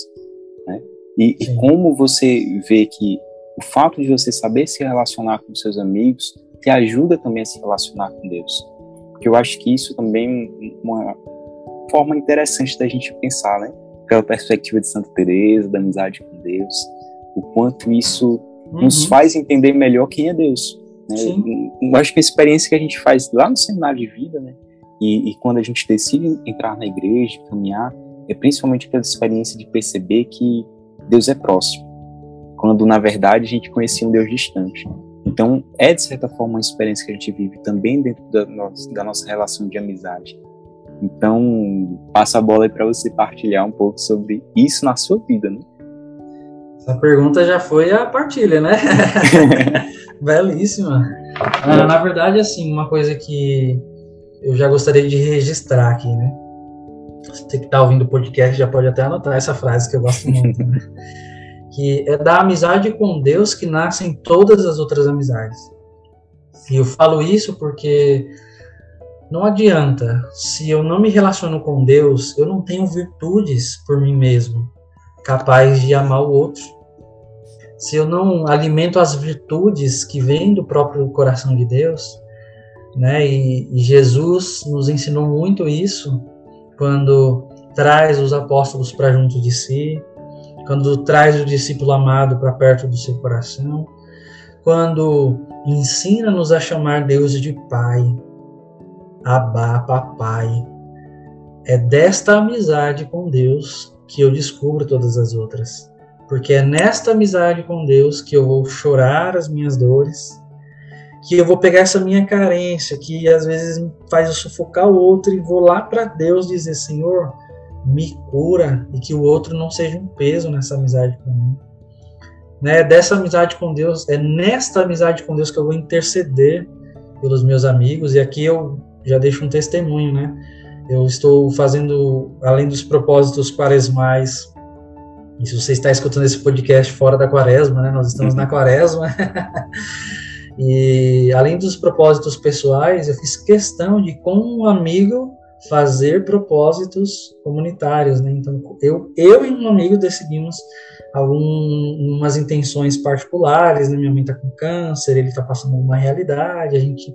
E, e, como você vê que o fato de você saber se relacionar com seus amigos te ajuda também a se relacionar com Deus. Porque eu acho que isso também é uma forma interessante da gente pensar, né? Pela perspectiva de Santa Teresa, da amizade com Deus, o quanto isso uhum. nos faz entender melhor quem é Deus. Né? Eu acho que a experiência que a gente faz lá no seminário de vida, né? E, e quando a gente decide entrar na igreja, caminhar, é principalmente aquela experiência de perceber que Deus é próximo, quando na verdade a gente conhecia um Deus distante. Então, é de certa forma uma experiência que a gente vive também dentro da nossa, da nossa relação de amizade. Então, passo a bola aí para você partilhar um pouco sobre isso na sua vida, né? Essa pergunta já foi a partilha, né? Belíssima. Ah, na verdade, assim, uma coisa que eu já gostaria de registrar aqui, né? Você que está ouvindo o podcast já pode até anotar essa frase que eu gosto muito, né? que é da amizade com Deus que nascem todas as outras amizades. E eu falo isso porque não adianta, se eu não me relaciono com Deus, eu não tenho virtudes por mim mesmo, capaz de amar o outro. Se eu não alimento as virtudes que vêm do próprio coração de Deus, né? E, e Jesus nos ensinou muito isso quando traz os apóstolos para junto de si, quando traz o discípulo amado para perto do seu coração, quando ensina-nos a chamar Deus de Pai, Abá, Papai. É desta amizade com Deus que eu descubro todas as outras. Porque é nesta amizade com Deus que eu vou chorar as minhas dores que eu vou pegar essa minha carência, que às vezes faz eu sufocar o outro e vou lá para Deus dizer, Senhor, me cura e que o outro não seja um peso nessa amizade comigo. Né, dessa amizade com Deus, é nesta amizade com Deus que eu vou interceder pelos meus amigos, e aqui eu já deixo um testemunho, né? Eu estou fazendo, além dos propósitos quaresmais, e se você está escutando esse podcast fora da quaresma, né? Nós estamos na quaresma. e além dos propósitos pessoais, eu fiz questão de, com um amigo, fazer propósitos comunitários, né? Então, eu, eu e um amigo decidimos algumas intenções particulares, né? Minha mãe está com câncer, ele está passando uma realidade, a gente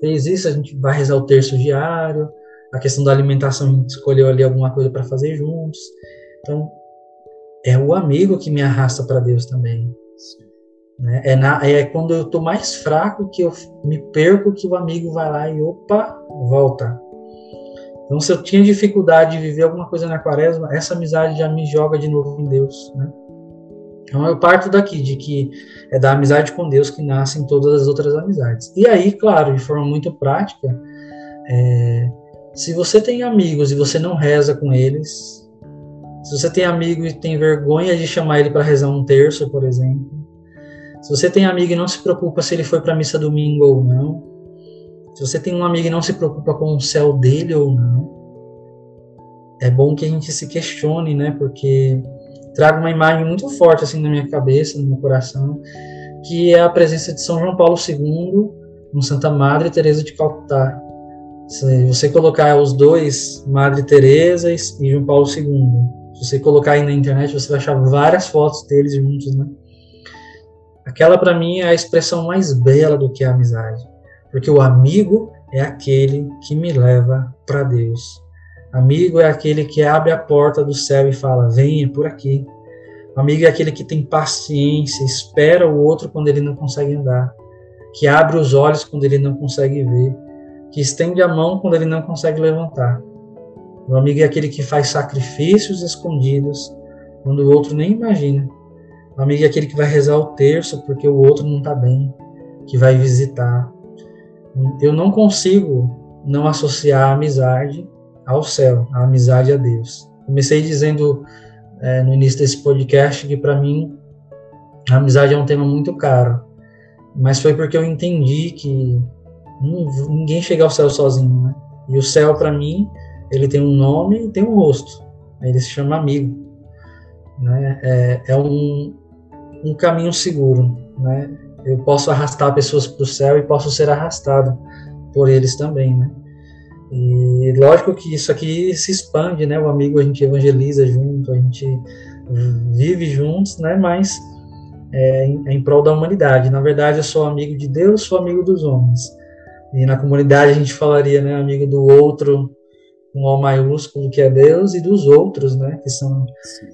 fez isso, a gente vai rezar o terço diário, a questão da alimentação, a gente escolheu ali alguma coisa para fazer juntos. Então, é o amigo que me arrasta para Deus também. Né? É, na, é quando eu estou mais fraco que eu me perco que o amigo vai lá e opa, volta. Então, se eu tinha dificuldade de viver alguma coisa na quaresma, essa amizade já me joga de novo em Deus, né? Então, eu parto daqui, de que é da amizade com Deus que nascem todas as outras amizades. E aí, claro, de forma muito prática, é, se você tem amigos e você não reza com eles, se você tem amigo e tem vergonha de chamar ele para rezar um terço, por exemplo, se você tem amigo e não se preocupa se ele foi para missa domingo ou não, se você tem um amigo e não se preocupa com o céu dele ou não, é bom que a gente se questione, né? Porque traga uma imagem muito forte assim na minha cabeça, no meu coração, que é a presença de São João Paulo II com Santa Madre Teresa de Calcutá. Se você colocar os dois, Madre Teresa e João Paulo II, se você colocar aí na internet, você vai achar várias fotos deles juntos, né? Aquela para mim é a expressão mais bela do que a amizade. Porque o amigo é aquele que me leva para Deus. Amigo é aquele que abre a porta do céu e fala: venha por aqui. Amigo é aquele que tem paciência, espera o outro quando ele não consegue andar, que abre os olhos quando ele não consegue ver, que estende a mão quando ele não consegue levantar. O amigo é aquele que faz sacrifícios escondidos quando o outro nem imagina. Amigo é aquele que vai rezar o terço porque o outro não está bem, que vai visitar, eu não consigo não associar a amizade ao céu, a amizade a Deus. Comecei dizendo é, no início desse podcast que para mim a amizade é um tema muito caro, mas foi porque eu entendi que ninguém chega ao céu sozinho, né? E o céu para mim ele tem um nome e tem um rosto. Ele se chama amigo, né? É, é um, um caminho seguro, né? eu posso arrastar pessoas para o céu e posso ser arrastado por eles também, né? E lógico que isso aqui se expande, né? O amigo a gente evangeliza junto, a gente vive juntos, né? Mas é, em, é em prol da humanidade. Na verdade, eu sou amigo de Deus, sou amigo dos homens. E na comunidade a gente falaria, né? Amigo do outro, com O maiúsculo, que é Deus, e dos outros, né? Que são,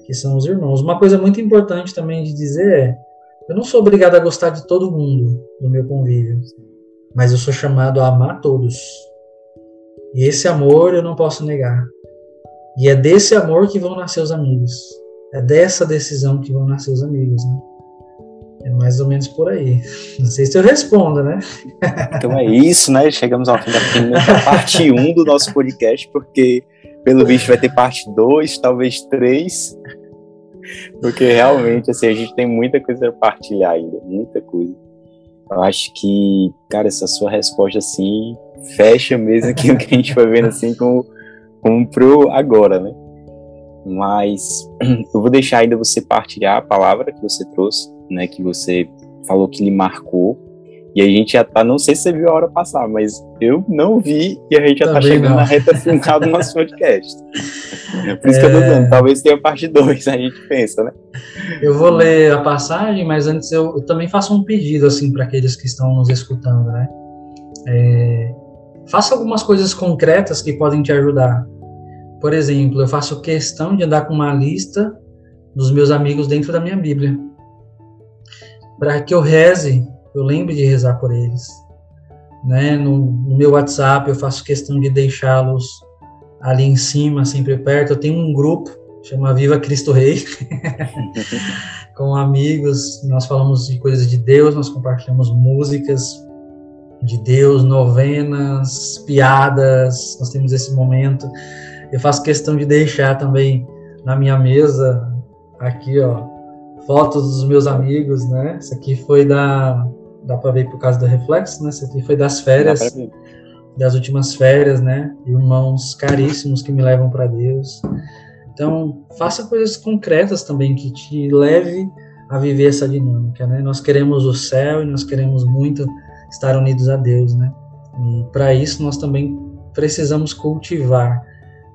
que são os irmãos. Uma coisa muito importante também de dizer é eu não sou obrigado a gostar de todo mundo no meu convívio, mas eu sou chamado a amar todos. E esse amor eu não posso negar. E é desse amor que vão nascer os amigos. É dessa decisão que vão nascer os amigos, né? É mais ou menos por aí. Não sei se eu respondo, né? Então é isso, né? Chegamos ao fim da primeira parte 1 do nosso podcast, porque pelo visto vai ter parte 2, talvez 3. Porque realmente, assim, a gente tem muita coisa para partilhar ainda, muita coisa. Eu acho que, cara, essa sua resposta, assim, fecha mesmo aquilo que a gente foi vendo, assim, como, como pro agora, né? Mas eu vou deixar ainda você partilhar a palavra que você trouxe, né? Que você falou que lhe marcou. E a gente já tá, não sei se você viu a hora passar, mas eu não vi e a gente já tá Também tá chegando não. na reta final do nosso podcast. É por isso é... que eu tô é. dando, talvez tenha parte 2, a gente pensa, né? Eu vou ler a passagem, mas antes eu, eu também faço um pedido, assim, para aqueles que estão nos escutando, né? É, faça algumas coisas concretas que podem te ajudar. Por exemplo, eu faço questão de andar com uma lista dos meus amigos dentro da minha Bíblia. Para que eu reze eu lembro de rezar por eles. Né? No, no meu WhatsApp eu faço questão de deixá-los ali em cima, sempre perto. Eu tenho um grupo, chama Viva Cristo Rei, com amigos. Nós falamos de coisas de Deus, nós compartilhamos músicas, de Deus, novenas, piadas, nós temos esse momento. Eu faço questão de deixar também na minha mesa, aqui, ó, fotos dos meus amigos, né? Isso aqui foi da. Dá para ver por causa do reflexo, né? Isso aqui foi das férias, das últimas férias, né? Irmãos caríssimos que me levam para Deus. Então, faça coisas concretas também que te leve a viver essa dinâmica, né? Nós queremos o céu e nós queremos muito estar unidos a Deus, né? E para isso nós também precisamos cultivar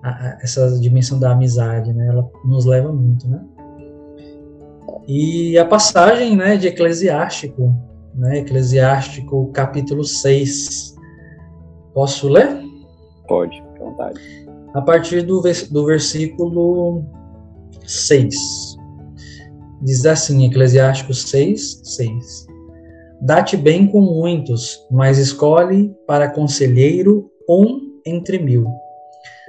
a, a, essa dimensão da amizade, né? Ela nos leva muito, né? E a passagem, né, de Eclesiástico, né? Eclesiástico capítulo 6. Posso ler? Pode, à vontade. A partir do, do versículo 6. Diz assim, Eclesiástico 6, 6. Dá-te bem com muitos, mas escolhe para conselheiro um entre mil.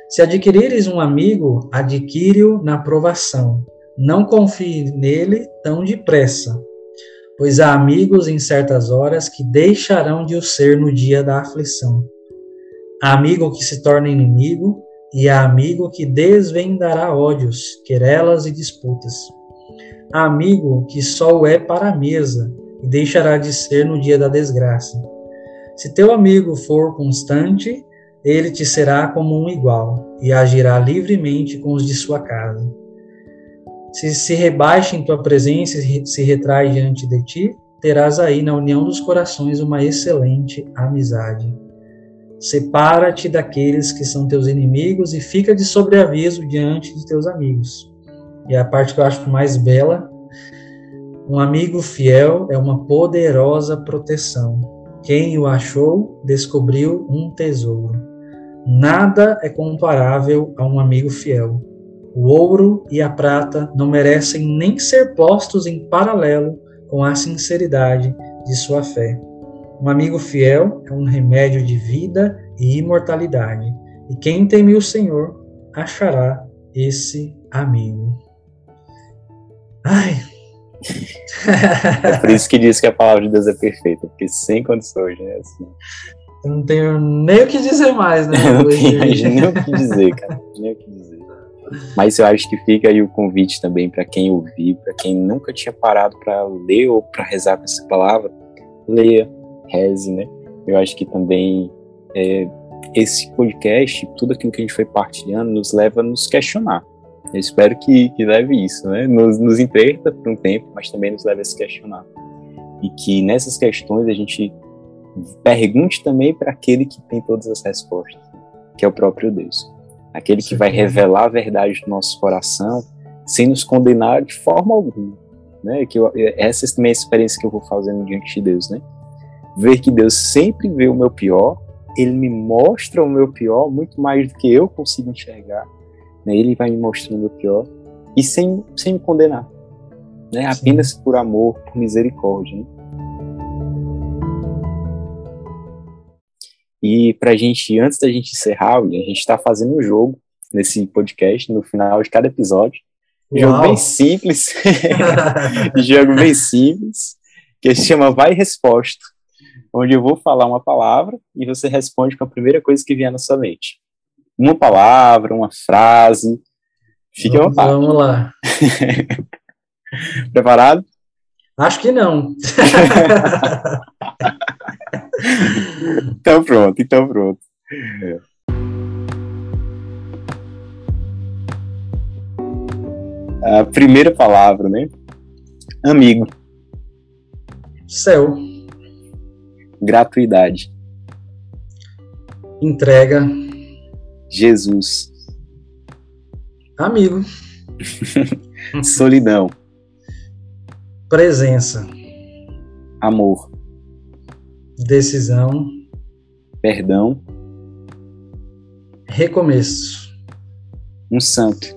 Se adquirires um amigo, adquire-o na provação. Não confie nele tão depressa, pois há amigos em certas horas que deixarão de o ser no dia da aflição. Há amigo que se torna inimigo, e há amigo que desvendará ódios, querelas e disputas amigo que só o é para a mesa e deixará de ser no dia da desgraça. Se teu amigo for constante, ele te será como um igual e agirá livremente com os de sua casa. Se se rebaixa em tua presença e se retrai diante de ti, terás aí na união dos corações uma excelente amizade. Separa-te daqueles que são teus inimigos e fica de sobreaviso diante de teus amigos e a parte que eu acho mais bela, um amigo fiel é uma poderosa proteção. Quem o achou descobriu um tesouro. Nada é comparável a um amigo fiel. O ouro e a prata não merecem nem ser postos em paralelo com a sinceridade de sua fé. Um amigo fiel é um remédio de vida e imortalidade, e quem teme o Senhor achará esse amigo. Ai. é por isso que diz que a palavra de Deus é perfeita, porque sem condições, né? Assim. Eu não tenho nem o que dizer mais, né? não tenho nem o que dizer, cara. Nem o que dizer. Mas eu acho que fica aí o convite também para quem ouvir, para quem nunca tinha parado para ler ou para rezar com essa palavra, leia, reze, né? Eu acho que também é, esse podcast, tudo aquilo que a gente foi partilhando, nos leva a nos questionar. Eu espero que, que leve isso, né? Nos, nos por um tempo, mas também nos leve a se questionar. E que nessas questões a gente pergunte também para aquele que tem todas as respostas, que é o próprio Deus. Aquele que vai revelar a verdade do nosso coração sem nos condenar de forma alguma. Né? Que eu, essa também é a experiência que eu vou fazendo diante de Deus, né? Ver que Deus sempre vê o meu pior, ele me mostra o meu pior muito mais do que eu consigo enxergar né? Ele vai me mostrando o pior e sem, sem me condenar, né? Apenas por amor, por misericórdia. Né? E para a gente, antes da gente encerrar, a gente está fazendo um jogo nesse podcast, no final de cada episódio. Uau. Jogo bem simples. jogo bem simples, que se chama Vai Resposta, onde eu vou falar uma palavra e você responde com a primeira coisa que vier na sua mente uma palavra, uma frase. Fique à vontade. Vamos lá. Preparado? Acho que não. então pronto, então pronto. A primeira palavra, né? Amigo. Céu. Gratuidade. Entrega. Jesus. Amigo. Solidão. Presença. Amor. Decisão. Perdão. Recomeço. Um santo.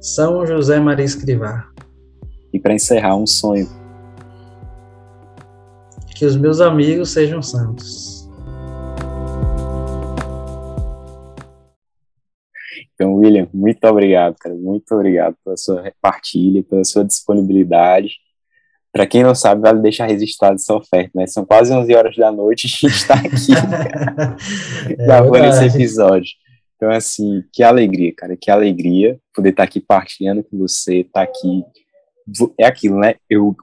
São José Maria Escrivá. E para encerrar, um sonho. Que os meus amigos sejam santos. Então, William, muito obrigado, cara. Muito obrigado pela sua partilha, pela sua disponibilidade. Para quem não sabe, vale deixar registrado essa oferta, né? São quase 11 horas da noite e a gente está aqui é gravando esse episódio. Então, assim, que alegria, cara, que alegria poder estar tá aqui partilhando com você, estar tá aqui. É aquilo, né? Eu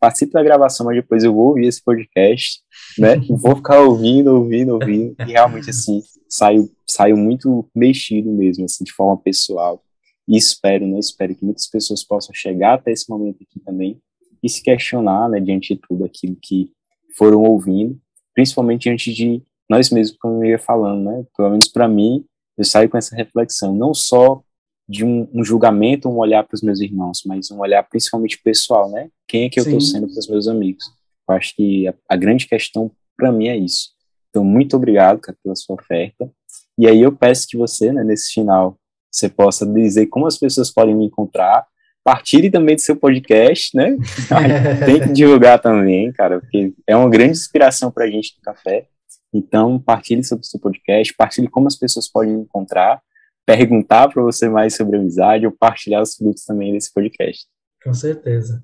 participo da gravação, mas depois eu vou ouvir esse podcast, né? vou ficar ouvindo, ouvindo, ouvindo, e realmente, assim, saio, saio muito mexido mesmo, assim, de forma pessoal. E espero, né? Espero que muitas pessoas possam chegar até esse momento aqui também e se questionar, né, diante de tudo aquilo que foram ouvindo, principalmente diante de nós mesmos, como eu ia falando, né? Pelo menos para mim, eu saio com essa reflexão, não só de um, um julgamento, um olhar para os meus irmãos, mas um olhar principalmente pessoal, né? Quem é que eu estou sendo para os meus amigos? Eu acho que a, a grande questão para mim é isso. Então, muito obrigado, cara, pela sua oferta. E aí eu peço que você, né, nesse final, você possa dizer como as pessoas podem me encontrar, Partilhe também do seu podcast, né? Tem que divulgar também, cara, porque é uma grande inspiração para a gente do café. Então, partilhe sobre o seu podcast, partilhe como as pessoas podem encontrar, perguntar para você mais sobre amizade ou partilhar os frutos também desse podcast. Com certeza.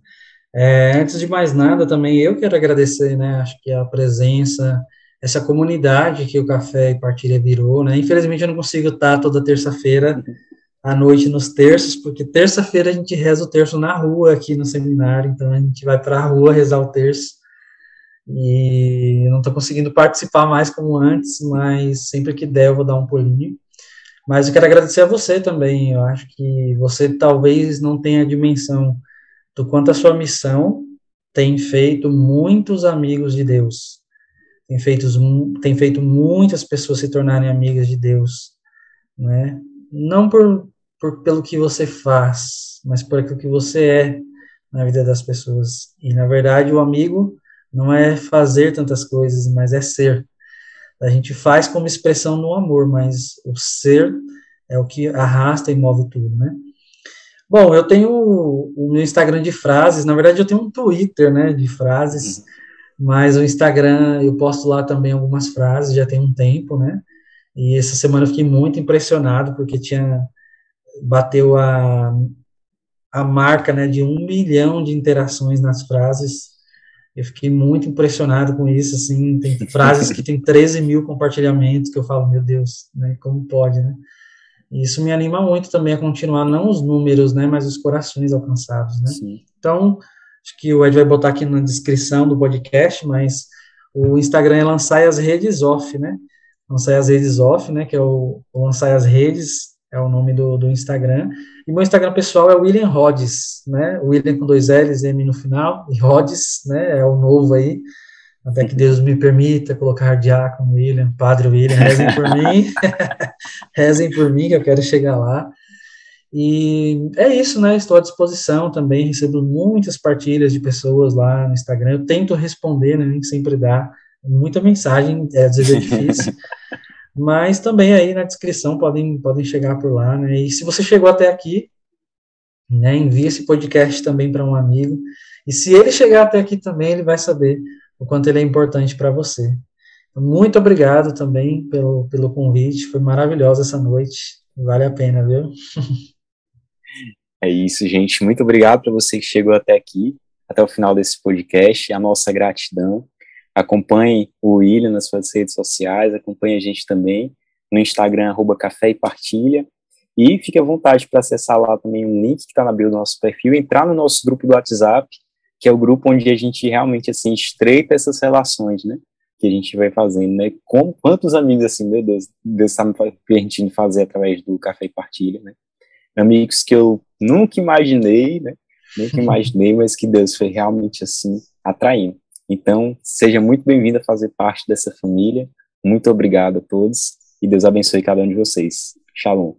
É, antes de mais nada, também eu quero agradecer, né? Acho que a presença, essa comunidade que o Café e Partilha virou, né? Infelizmente eu não consigo estar toda terça-feira à noite nos terços, porque terça-feira a gente reza o terço na rua aqui no seminário, então a gente vai para a rua rezar o terço. E não estou conseguindo participar mais como antes, mas sempre que der eu vou dar um pulinho. Mas eu quero agradecer a você também. Eu acho que você talvez não tenha dimensão do quanto a sua missão tem feito muitos amigos de Deus. Tem feito, tem feito muitas pessoas se tornarem amigas de Deus, né? Não por por, pelo que você faz, mas por aquilo que você é na vida das pessoas. E, na verdade, o amigo não é fazer tantas coisas, mas é ser. A gente faz como expressão no amor, mas o ser é o que arrasta e move tudo, né? Bom, eu tenho o meu Instagram de frases, na verdade eu tenho um Twitter, né, de frases, uhum. mas o Instagram eu posto lá também algumas frases, já tem um tempo, né? E essa semana eu fiquei muito impressionado porque tinha bateu a, a marca né, de um milhão de interações nas frases. Eu fiquei muito impressionado com isso, assim, tem frases que tem 13 mil compartilhamentos, que eu falo, meu Deus, né, como pode, né? E isso me anima muito também a continuar, não os números, né, mas os corações alcançados, né? Sim. Então, acho que o Ed vai botar aqui na descrição do podcast, mas o Instagram é lançar as redes off, né? Lançar as redes off, né, que é o, o lançar as redes é o nome do, do Instagram. E meu Instagram pessoal é William Rhodes, né? William com dois L's, M no final, e Rhodes, né? É o novo aí. Até que Deus me permita colocar diácono William, Padre William, rezem por mim. rezem por mim, que eu quero chegar lá. E é isso, né? Estou à disposição também, recebo muitas partilhas de pessoas lá no Instagram. Eu tento responder, né? Nem sempre dá. Muita mensagem, é, às vezes é difícil. mas também aí na descrição podem, podem chegar por lá, né? E se você chegou até aqui, né, envie esse podcast também para um amigo. E se ele chegar até aqui também, ele vai saber o quanto ele é importante para você. Muito obrigado também pelo, pelo convite, foi maravilhosa essa noite, vale a pena, viu? É isso, gente. Muito obrigado para você que chegou até aqui, até o final desse podcast. A nossa gratidão. Acompanhe o William nas suas redes sociais, acompanhe a gente também no Instagram, arroba Café e Partilha. E fique à vontade para acessar lá também o link que está na bio do nosso perfil, entrar no nosso grupo do WhatsApp, que é o grupo onde a gente realmente assim estreita essas relações, né? Que a gente vai fazendo, né? Com quantos amigos assim, meu Deus, Deus está me permitindo fazer através do Café e Partilha, né? Amigos que eu nunca imaginei, né? Nunca imaginei, mas que Deus foi realmente assim atraindo. Então, seja muito bem-vindo a fazer parte dessa família. Muito obrigado a todos e Deus abençoe cada um de vocês. Shalom.